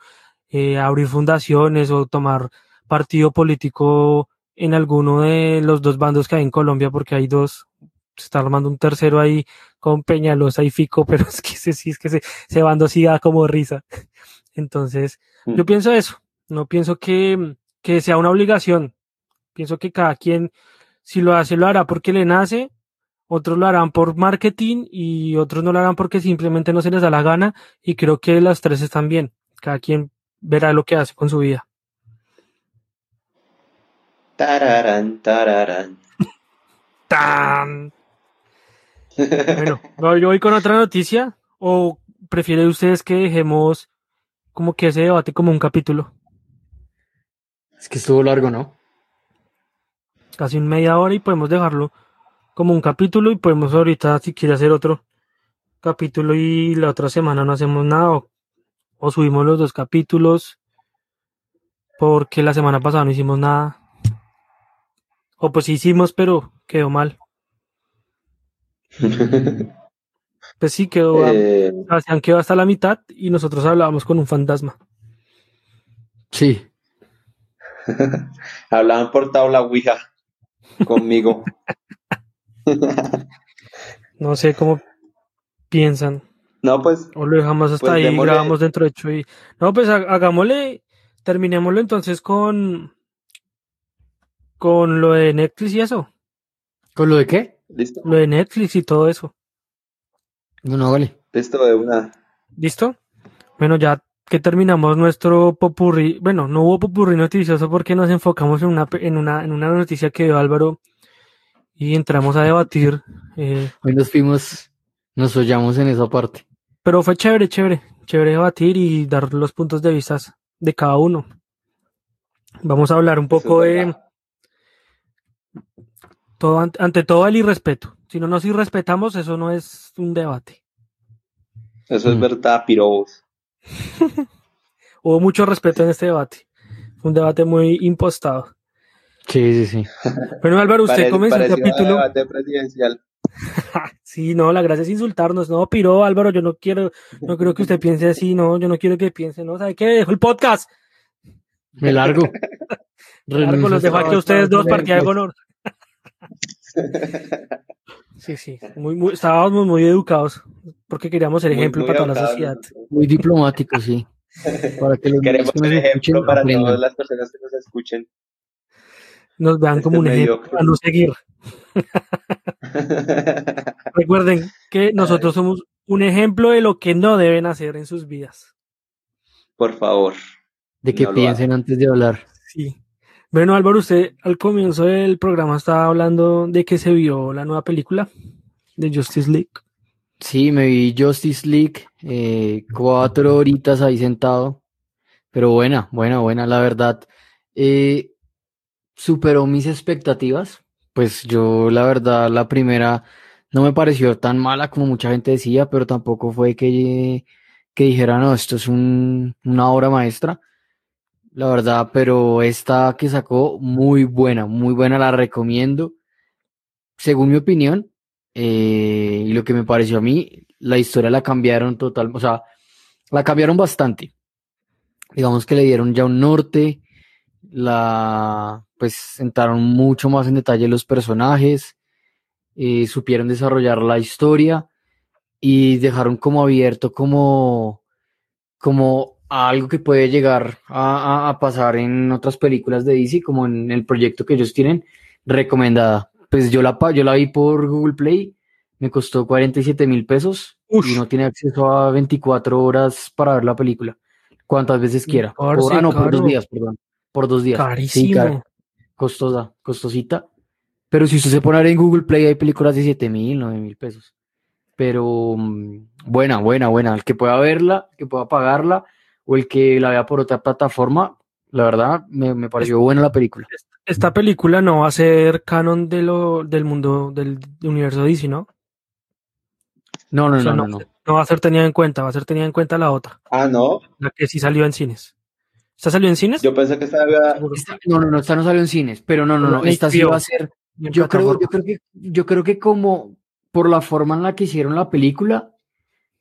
eh, abrir fundaciones o tomar partido político en alguno de los dos bandos que hay en Colombia, porque hay dos, se está armando un tercero ahí con Peñalosa y Fico, <laughs> pero es que ese sí es que se, se bando sí da como risa. Entonces, Mm. yo pienso eso, no pienso que, que sea una obligación. Pienso que cada quien, si lo hace, lo hará porque le nace, otros lo harán por marketing y otros no lo harán porque simplemente no se les da la gana y creo que las tres están bien. Cada quien verá lo que hace con su vida. Tararán, tararán. <laughs> ¡Tan! Bueno, ¿voy- yo voy con otra noticia o prefieren ustedes que dejemos como que ese debate como un capítulo? Es que estuvo largo, ¿no? Casi un media hora y podemos dejarlo como un capítulo y podemos ahorita si quiere hacer otro capítulo y la otra semana no hacemos nada o, o subimos los dos capítulos porque la semana pasada no hicimos nada. O pues sí hicimos pero quedó mal. <laughs> Pues sí quedó... Eh, quedó hasta la mitad y nosotros hablábamos con un fantasma. Sí. <laughs> hablaban por tabla Ouija conmigo. <laughs> No sé cómo piensan. No, pues O lo dejamos hasta Pues ahí, démosle- grabamos dentro de y... No, pues ha- hagámosle, terminémoslo entonces con... Con lo de Netflix y eso. ¿Con lo de qué? listo, Lo de Netflix y todo eso. No, no, vale. listo de una. ¿Listo? Bueno, ya que terminamos nuestro popurrí, bueno, no hubo popurrí noticioso porque nos enfocamos en una, en una, en una noticia que dio Álvaro y entramos a debatir. eh, Hoy nos fuimos, nos hollamos en esa parte. Pero fue chévere, chévere, chévere debatir y dar los puntos de vista de cada uno. Vamos a hablar un poco es de verdad. todo, ante, ante todo el irrespeto. Si no nos irrespetamos, eso no es un debate. Eso es Mm. verdad, pirobos. <laughs> Hubo mucho respeto en este debate. Fue un debate muy impostado. Sí, sí, sí. Bueno, Álvaro, usted comenzó el capítulo. debate presidencial. <laughs> Sí, no, la gracia es insultarnos. No, piro, Álvaro, yo no quiero, no creo que usted piense así, no, yo no quiero que piense, no, ¿sabe qué? Dejo el podcast. Me largo. <laughs> Largo, los dejo aquí a ustedes dos, partida de honor. <laughs> Sí, sí, muy, muy, estábamos muy educados porque queríamos ser ejemplo muy para toda la sociedad. Muy diplomático, sí. Para que los Queremos ser ejemplo escuchen para aprendan. todas las personas que nos escuchen. Nos vean Este como un ejemplo a no seguir. <laughs> Recuerden que nosotros somos un ejemplo de lo que no deben hacer en sus vidas. Por favor. De que No piensen antes de hablar. Sí. Bueno, Álvaro, usted al comienzo del programa estaba hablando de que se vio la nueva película de Justice League. Sí, me vi Justice League, eh, cuatro horitas ahí sentado, pero buena, buena, buena, la verdad. Eh, superó mis expectativas, pues yo la verdad la primera no me pareció tan mala como mucha gente decía, pero tampoco fue que, que dijera, no, esto es un- una obra maestra, la verdad, pero esta que sacó, muy buena, muy buena, la recomiendo. Según mi opinión, eh, y lo que me pareció a mí, la historia la cambiaron total, o sea, la cambiaron bastante. Digamos que le dieron ya un norte, la, pues entraron mucho más en detalle los personajes, eh, supieron desarrollar la historia y dejaron como abierto como, como algo que puede llegar a, a- a pasar en otras películas de DC, como en el proyecto que ellos tienen, recomendada. Pues yo la, yo la vi por Google Play, me costó 47 mil pesos y no tiene acceso a 24 horas para ver la película, cuantas veces quiera. Por- ah, no, por dos días, perdón. Por dos días. Sí, Carísimo. costosa, costosita. Pero si usted se pone a ver en Google Play, hay películas de 7 mil, 9 mil pesos. Pero mm, buena, buena, buena. El que pueda verla, el que pueda pagarla, o el que la vea por otra plataforma, la verdad, me, me pareció buena la película. Esta película no va a ser canon de lo, del mundo del universo DC, ¿no? No, no, O sea, no, no, no. no va a ser tenida en cuenta, va a ser tenida en cuenta la otra, ah, no. la que sí salió en cines. ¿Esta salió en cines? Yo pensé que estaba. Esta- no, no, no, esta no salió en cines, pero no, no, no, esta sí va a ser, yo creo, yo creo que, yo creo que como por la forma en la que hicieron la película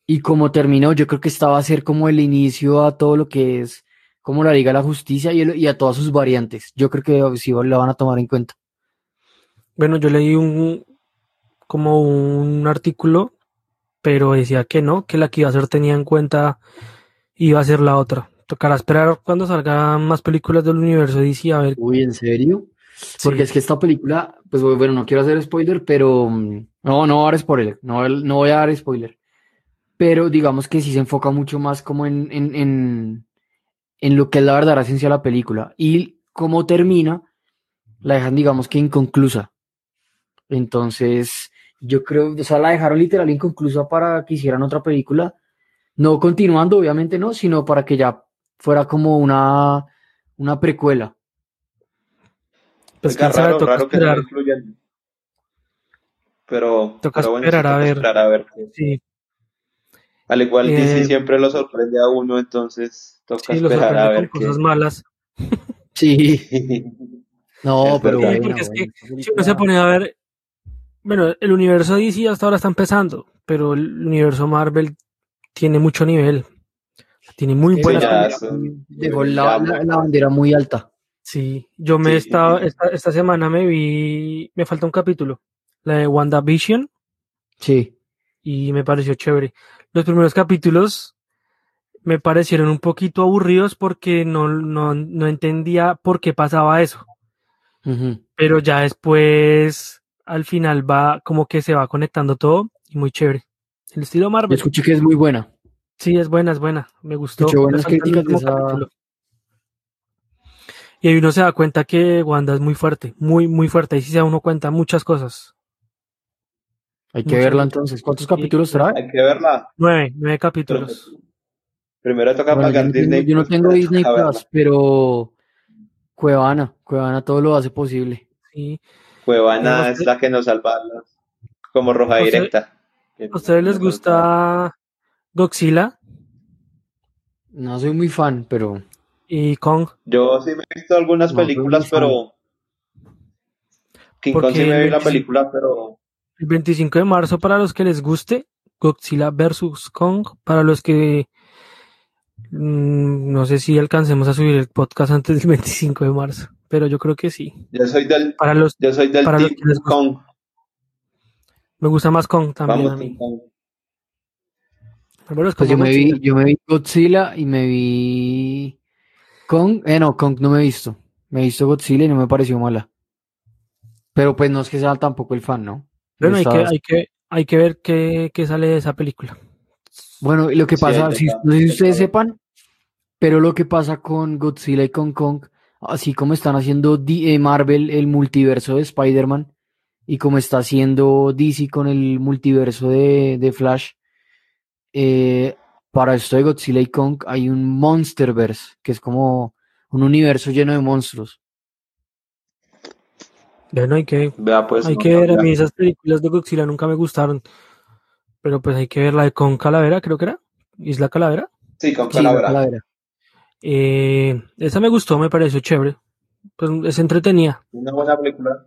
y como terminó, yo creo que esta va a ser como el inicio a todo lo que es como la Liga de la Justicia y, el- y a todas sus variantes. Yo creo que sí la van a tomar en cuenta. Bueno, yo leí un como un artículo pero decía que no, que la que iba a hacer tenía en cuenta iba a ser la otra. Tocará esperar cuando salgan más películas del universo DC a ver. Uy, ¿en serio? Porque Sí. es que esta película, pues bueno, no quiero hacer spoiler, pero mm, no, no voy a dar spoiler, no, no voy a dar spoiler. Pero digamos que sí se enfoca mucho más como en, en, en, en lo que es la verdadera esencia de la película. Y cómo termina, la dejan, digamos que inconclusa. Entonces, yo creo, o sea, la dejaron literal inconclusa para que hicieran otra película. No continuando, obviamente no, sino para que ya fuera como una, una precuela. Pues Oiga, sabe, raro, que no incluyan. Pero, Toca pero bueno, sí esperar a toca ver. esperar a ver. qué- Sí, Al igual Eh, DC siempre lo sorprende a uno, entonces toca sí, lo esperar a sorprende ver con qué. cosas malas. <laughs> Sí, <laughs> no, Es pero verdad. Sí, bueno, porque es que bueno, si uno se pone a ver, bueno, el universo DC hasta ahora está empezando, pero el universo Marvel tiene mucho nivel. Tiene muy Sí, películas. son- dejó la, la- la bandera muy alta. Sí, yo me Sí, he estado, sí. esta, esta semana me vi, me falta un capítulo, la de WandaVision, Sí, y me pareció chévere. Los primeros capítulos me parecieron un poquito aburridos porque no, no, no entendía por qué pasaba eso. Pero ya después, al final va, como que se va conectando todo y muy chévere. El estilo Yo Marvel. escuché que es muy buena. Sí, es buena, es buena. Me gustó. Me buenas críticas de esa- capítulo. Y ahí uno se da cuenta que Wanda es muy fuerte, muy, muy fuerte. Ahí sí se da uno cuenta muchas cosas. Hay que Mucho. verla entonces. ¿Cuántos capítulos trae? Hay que verla. Nueve, nueve capítulos. primero toca Bueno, yo pagar tengo, Disney. yo no tengo Disney Plus, pero Cuevana, Cuevana todo lo hace posible. Sí. Cuevana es que- la que nos salva como roja ¿A usted- directa. ¿A ustedes les gusta Godzilla No soy muy fan, pero y Kong? Yo sí me he visto algunas No, películas, pero. King Kong sí Porque me vi la 25 película, pero. El 25 de marzo, para los que les guste, Godzilla vs. Kong. Para los que mm, no sé si alcancemos a subir el podcast antes del <laughs> 25 de marzo, pero yo creo que sí. Yo soy del, Para los yo soy del para los que les gusta. Kong. me gusta más Kong también Vamos, a Team mí. Kong. Primero es pues yo me vi, Godzilla. yo me vi Godzilla y me vi Kong, eh no, Kong no me he visto. Me he visto Godzilla y no me pareció mala. Pero pues no es que sea tampoco el fan, ¿no? Bueno, hay que, hay que, hay que ver qué, qué sale de esa película. Bueno, y lo que pasa, si- no sé si ustedes sepan, pero lo que pasa con Godzilla y con Kong, así como están haciendo D- eh, Marvel el multiverso de Spider-Man y como está haciendo DC con el multiverso de, de Flash, eh, para esto de Godzilla y Kong hay un Monsterverse, que es como un universo lleno de monstruos. Bueno, hay que, Vea, pues. hay no que ver. A mí esas películas de Godzilla nunca me gustaron. Pero pues hay que ver la de Kong Calavera, creo que era. Isla Calavera. Sí, con Sí, la palabra. calavera. Eh, esa me gustó, me pareció chévere. Pues es entretenida, Una buena película.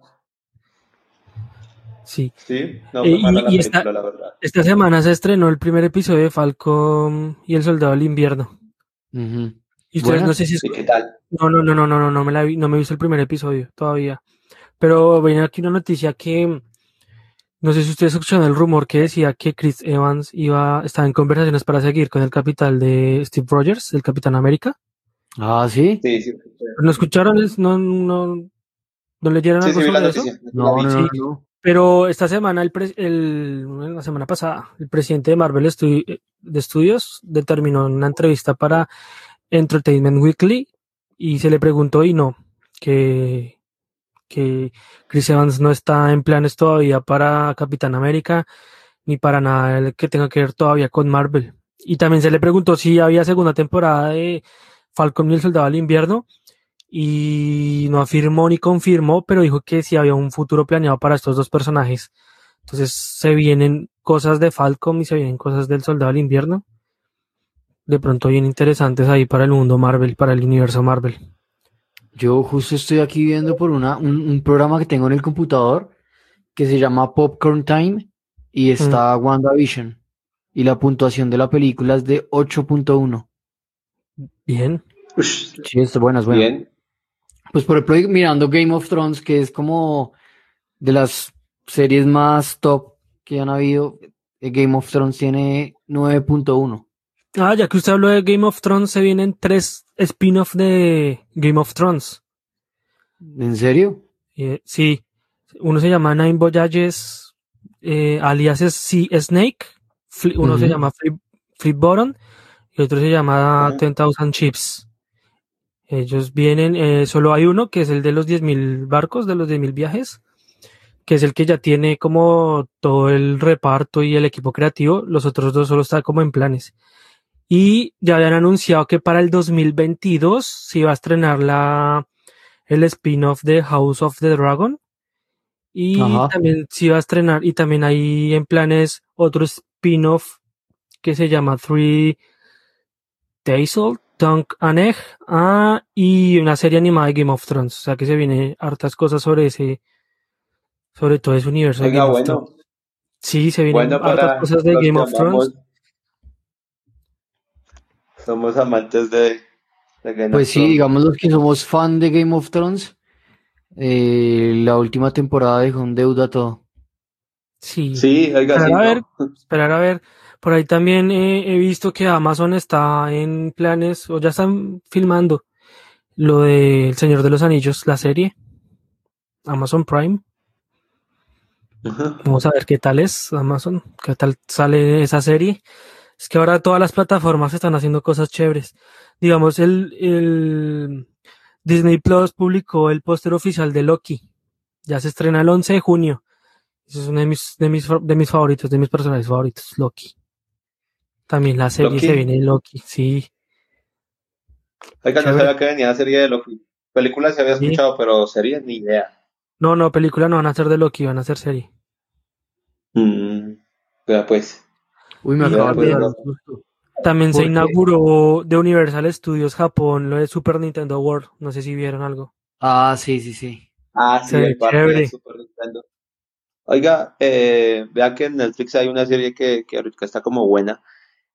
Sí. Sí, no Eh, mala y- la y esta- película, la verdad. Esta semana se estrenó el primer episodio de Falcon y el Soldado del Invierno. Ujú. Y ustedes no sé si es- ¿qué tal? no, no, no, no, no, no, no me la vi, no me he visto el primer episodio todavía. Pero viene aquí una noticia que no sé si ustedes escucharon el rumor que decía que Chris Evans iba, estaba en conversaciones para seguir con el capital de Steve Rogers, el Capitán América. Ah, sí. Sí, sí. ¿No escucharon? Es- ¿No, no, no leyeron Sí, algo sí, sobre eso? noticia. No, no, no. Pero esta semana, el, pre- el- la semana pasada, el presidente de Marvel de Studios determinó una entrevista para Entertainment Weekly y se le preguntó y no, que, que Chris Evans no está en planes todavía para Capitán América ni para nada que tenga que ver todavía con Marvel. Y también se le preguntó si había segunda temporada de Falcon y el Soldado del Invierno y no afirmó ni confirmó, pero dijo que sí había un futuro planeado para estos dos personajes. Entonces se vienen cosas de Falcon y se vienen cosas del Soldado del Invierno. De pronto bien interesantes ahí para el mundo Marvel, para el universo Marvel. Yo justo estoy aquí viendo por una, un, un programa que tengo en el computador que se llama Popcorn Time y está WandaVision. Y la puntuación de la película es de 8.1. Bien. Sí, está buena, es buena. Bien. Pues por ejemplo, mirando Game of Thrones, que es como de las series más top que han habido, eh, Game of Thrones tiene 9.1. Ah, ya que usted habló de Game of Thrones, se vienen tres spin-off de Game of Thrones. ¿En serio? Eh, sí, uno se llama Nine Voyages, eh, alias es Sea Snake, Fli- uno se llama Flip, Flip Bottom y otro se llama Ajá. 10,000 Chips. Ellos vienen, eh, solo hay uno que es el de los 10.000 barcos, de los 10.000 viajes, que es el que ya tiene como todo el reparto y el equipo creativo. Los otros dos solo están como en planes. Y ya habían anunciado que para el 2022 se iba a estrenar la, el spin-off de House of the Dragon. Y Ajá. también se iba a estrenar, y también hay en planes otro spin-off que se llama Three Daysel, Dunk and Egg, ah, y una serie animada de Game of Thrones. O sea que se viene hartas cosas sobre ese, sobre todo ese universo de Oiga, Game of bueno, Thrones. Sí, se vienen bueno hartas cosas de Game of Thrones. Somos amantes de, de Game of Pues sí, Thrones. digamos los que somos fan de Game of Thrones, eh, la última temporada dejó un deuda todo. Sí. Sí, oiga, Esperar sí, a no. ver, esperar a ver. Por ahí también he visto que Amazon está en planes, o ya están filmando, lo de El Señor de los Anillos, la serie. Amazon Prime. Ajá. Vamos a ver qué tal es Amazon, qué tal sale esa serie. Es que ahora todas las plataformas están haciendo cosas chéveres. Digamos, el, el Disney Plus publicó el póster oficial de Loki. Ya se estrena el 11 de junio. Ese es uno de mis, de mis, de mis favoritos, de mis personajes favoritos, Loki. También la serie ¿Loki? se viene Loki, sí. Oiga, no sabía que venía serie de Loki. Película se había Sí. escuchado, pero serie ni idea. No, no, película no van a ser de Loki, van a ser serie. Mm, ya pues. Uy, me acabo de pues, un susto. También se inauguró de Universal Studios Japón lo de Super Nintendo World. No sé si vieron algo. Ah, sí, sí, sí. Ah, sí, el parque chévere. de Super Nintendo. Oiga, eh, vea que en Netflix hay una serie que, que ahorita está como buena,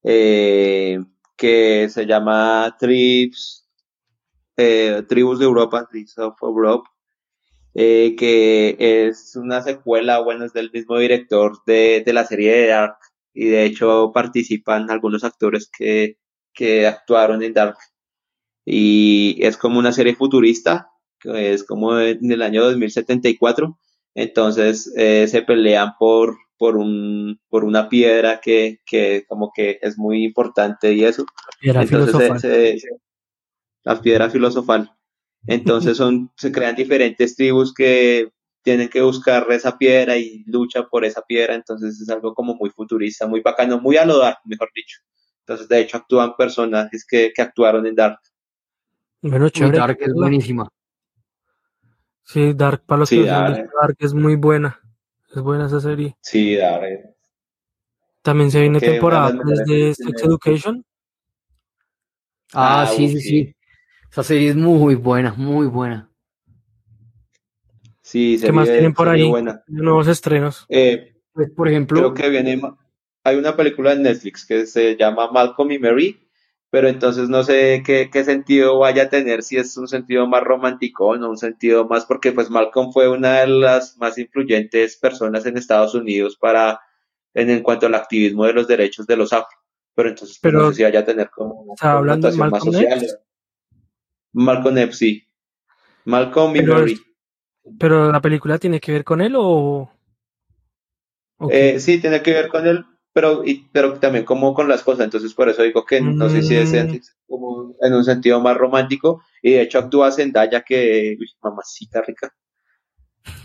eh, que se llama Tribes, eh, Tribus de Europa, Tribes of Europe, eh, que es una secuela, bueno, es del mismo director de, de la serie de Dark, y de hecho participan algunos actores que, que actuaron en Dark. Y es como una serie futurista, que es como en el año 2074. Entonces eh, se pelean por, por, un, por una piedra que, que como que es muy importante y eso. Era Entonces se- filosofal. se- se- la piedra filosofal. Entonces son, se crean diferentes tribus que tienen que buscar esa piedra y luchan por esa piedra. Entonces es algo como muy futurista, muy bacano, muy a lo Dark, mejor dicho. Entonces de hecho actúan personajes que, que actuaron en Dark. Bueno, chévere. Dark es buenísima. Sí, Dark, para los Sí, que Dark es muy buena. Es buena esa serie. Sí, Dark. También se viene temporada las 3 mejores de series Sex Education. Ah, Ah, sí, sí, sí. Esa serie es muy buena, muy buena. Sí, ¿Qué más serie, tienen por serie ahí? buena. Nuevos estrenos. Eh, Pues, por ejemplo, creo que viene, hay una película en Netflix que se llama Malcolm y Mary, pero entonces no sé qué, qué sentido vaya a tener, si es un sentido más romántico o no un sentido más, porque pues Malcolm fue una de las más influyentes personas en Estados Unidos para, en, en cuanto al activismo de los derechos de los afro, pero entonces pues, Pero, no sé si vaya a tener como ¿Está hablando de más social. X? Malcolm X, sí. Malcolm y Pero Mary. Pero la película tiene que ver con él o. Eh, sí, tiene que ver con él, pero, y, pero también como con las cosas, entonces por eso digo que no sé si es en, Mm. como en un sentido más romántico, y de hecho actúa Zendaya que, uy, mamacita rica.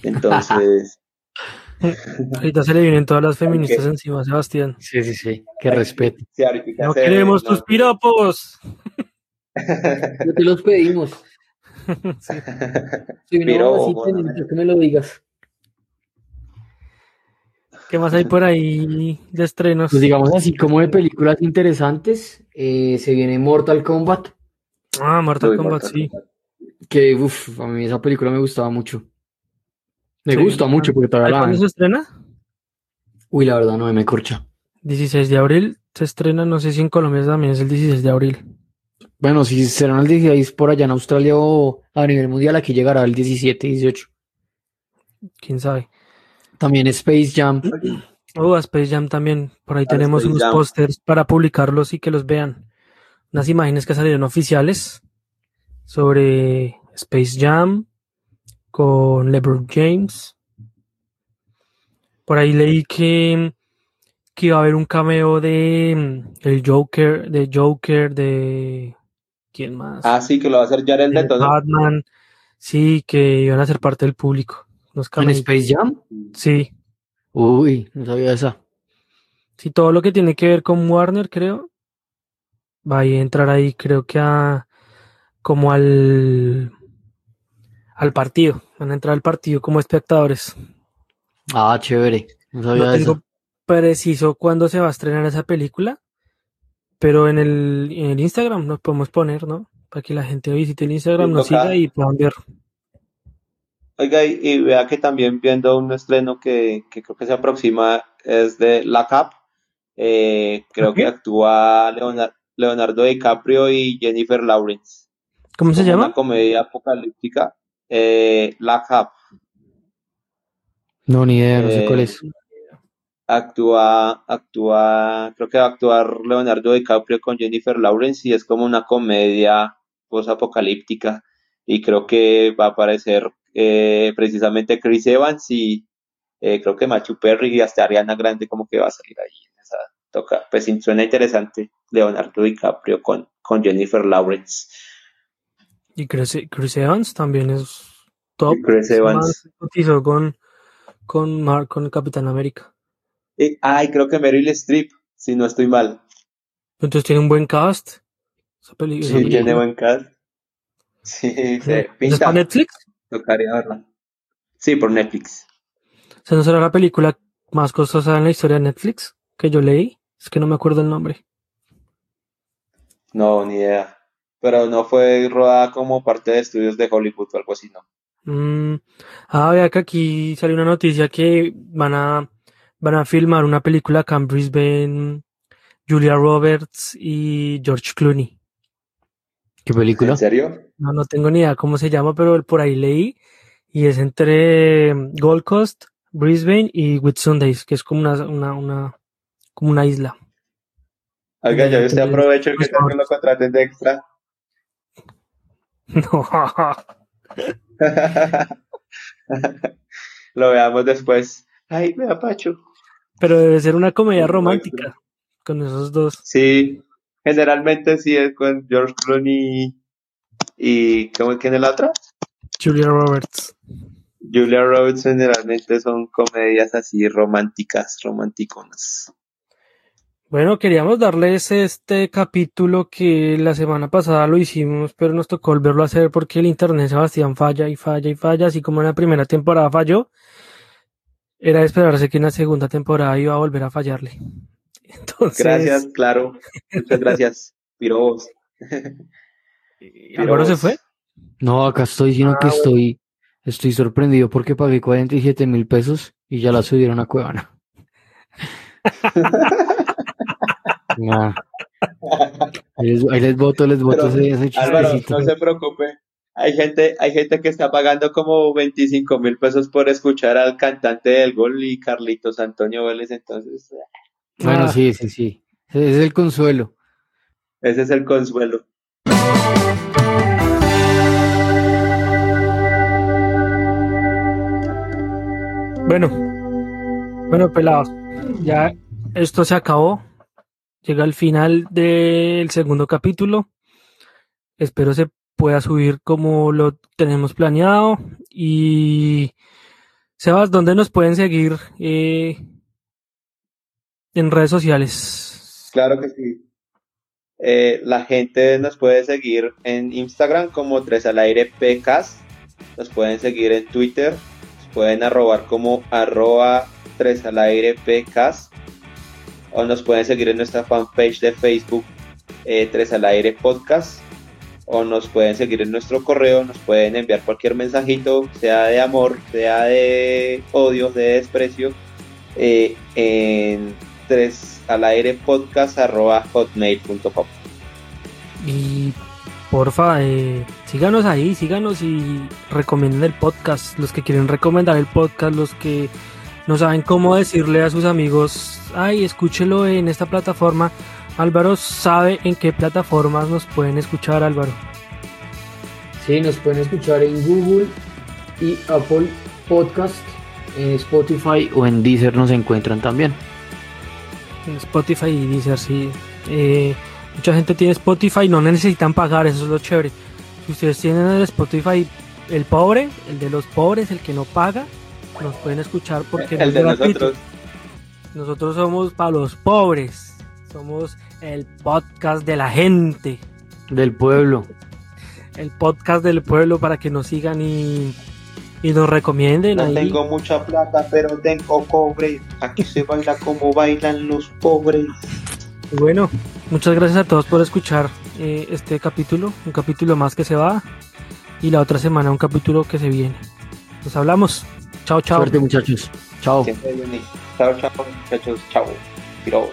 Entonces, <laughs> Ahorita se le vienen todas las feministas encima, Sebastián. sí, sí, sí, que respeto. sí, No se- queremos no. tus piropos. No te los pedimos. <laughs> Una Piropo, mamacita, bueno. necesito que me lo digas. ¿Qué más hay por ahí de estrenos? Pues digamos así, como de películas interesantes, eh, se viene Mortal Kombat, Ah, Mortal Kombat, Mortal sí. Kombat. que uff, a mí esa película me gustaba mucho. Me Sí. gusta mucho porque ¿Ahí todavía la ¿Cuándo se estrena? Uy, la verdad no me corcha. 16 de abril se estrena, no sé si en Colombia también es el 16 de abril. Bueno, si serán el 16 por allá en Australia o a nivel mundial, aquí llegará el 17, 18. Quién sabe. También Space Jam Oh, <clears throat> a Space Jam también. Por ahí A tenemos Space unos pósters para publicarlos y que los vean. Unas imágenes que salieron oficiales sobre Space Jam con LeBron James. Por ahí leí que, que iba a haber un cameo de mm, el Joker, de Joker, de ¿quién más? Ah, sí, que lo va a hacer Jared de Leto, ¿no? Batman. Sí, que iban a ser parte del público. Unos ¿En. Space Jam? Sí, Uy, no sabía esa. sí, todo lo que tiene que ver con Warner, creo, va a entrar ahí, creo que a como al al partido, van a entrar al partido como espectadores. Ah, chévere. No sabía No eso. tengo preciso cuándo se va a estrenar esa película, pero en el, en el Instagram nos podemos poner, ¿no? Para que la gente visite el Instagram, nos siga y puedan ver. Oiga, y, y vea que también viendo un estreno que, que creo que se aproxima es de La Cap. Eh, creo que actúa Leonardo, Leonardo DiCaprio y Jennifer Lawrence. ¿Cómo se llama? Una comedia apocalíptica. Eh, La Cap. No, ni idea, no sé Eh, cuál es. Actúa, actúa, creo que va a actuar Leonardo DiCaprio con Jennifer Lawrence y es como una comedia post-apocalíptica. Y creo que va a aparecer eh, precisamente Chris Evans y eh, creo que Machu Perry y hasta Ariana Grande como que va a salir ahí en esa toca. Pues suena interesante Leonardo DiCaprio con, con Jennifer Lawrence. Y Chris, Chris Evans también es top. Y Chris Evans. cotizó con, con, con Capitán América. Y, ay, creo que Meryl Streep, si no estoy mal. Entonces tiene un buen cast. Esa Sí, tiene buen cast. Sí, Sí. se ¿Esa es para Netflix? Tocaría verla. Sí, por Netflix. O sea, ¿no será la película más costosa en la historia de Netflix que yo leí? Es que no me acuerdo el nombre. No, ni idea. Pero no fue rodada como parte de estudios de Hollywood o algo así, ¿no? Mm, Ah, vea que aquí salió una noticia que van a, van a filmar una película acá en Brisbane, Julia Roberts y George Clooney. ¿Qué película? ¿En serio? No, no tengo ni idea cómo se llama, pero por ahí leí. Y es entre mm, Gold Coast, Brisbane y Whitsundays, que es como una, una, una, como una isla. Oiga, ya usted aprovecho que pues, que lo contraten de extra. <laughs> No. <laughs> Lo veamos después. Ay, me da Pacho. Pero debe ser una comedia romántica con esos dos. Sí, generalmente sí es con George Clooney y ¿cómo quién es la otra? Julia Roberts. Julia Roberts generalmente son comedias así románticas, romanticonas. Bueno, queríamos darles este capítulo que la semana pasada lo hicimos, pero nos tocó volverlo a hacer porque el internet Sebastián falla y falla y falla, así como en la primera temporada falló. Era de esperarse que en la segunda temporada iba a volver a fallarle. Entonces, Gracias, claro. Muchas gracias, pirobos. ¿Álvaro se fue? No, acá estoy diciendo Ah, que bueno. estoy, estoy sorprendido porque pagué 47 mil pesos y ya la subieron a Cuevana. <laughs> Nah. Ahí les, ahí les voto, les voto Pero, ese, ese Álvaro, no se preocupe. Hay gente, hay gente que está pagando como 25 mil pesos por escuchar al cantante del gol y Carlitos Antonio Vélez, entonces Bueno, Ah. sí, sí, sí. Ese es el consuelo. ese es el consuelo. Bueno, bueno, pelados, ya esto se acabó. Llega el final del segundo capítulo. Espero se pueda subir como lo tenemos planeado. Y Sebas, ¿dónde nos pueden seguir eh, en redes sociales? Claro que sí. Eh, la gente nos puede seguir en Instagram como 3 al aire PCAS. Nos pueden seguir en Twitter. Nos pueden arrobar como arroba 3 al aire. O nos pueden seguir en nuestra fanpage de Facebook eh, 3 al aire podcast. O nos pueden seguir en nuestro correo. Nos pueden enviar cualquier mensajito, sea de amor, sea de odio, de desprecio. eh, en 3 al aire podcast arroba hotmail.com. Y porfa, eh, síganos ahí, síganos y recomienden el podcast. Los que quieren recomendar el podcast, los que no saben cómo decirle a sus amigos, ay, escúchelo en esta plataforma. Álvaro sabe en qué plataformas nos pueden escuchar, Álvaro. Sí, nos pueden escuchar en Google y Apple Podcast, en Spotify o en Deezer nos encuentran también. Spotify y Deezer, sí. Eh, mucha gente tiene Spotify, no necesitan pagar, eso es lo chévere. Si ustedes tienen el Spotify, el pobre, el de los pobres, el que no paga, nos pueden escuchar porque El es de gratuito. nosotros. Nosotros somos para los pobres. Somos el podcast de la gente. Del pueblo. El podcast del pueblo para que nos sigan y, y nos recomienden. No ahí. tengo mucha plata, pero tengo cobre. Aquí se baila como bailan los pobres. Bueno, muchas gracias a todos por escuchar eh, este capítulo. Un capítulo más que se va. Y la otra semana un capítulo que se viene. Nos hablamos. Chao, chao. Suerte muchachos. Chao. Chao, chao, muchachos. Chao. Tiros.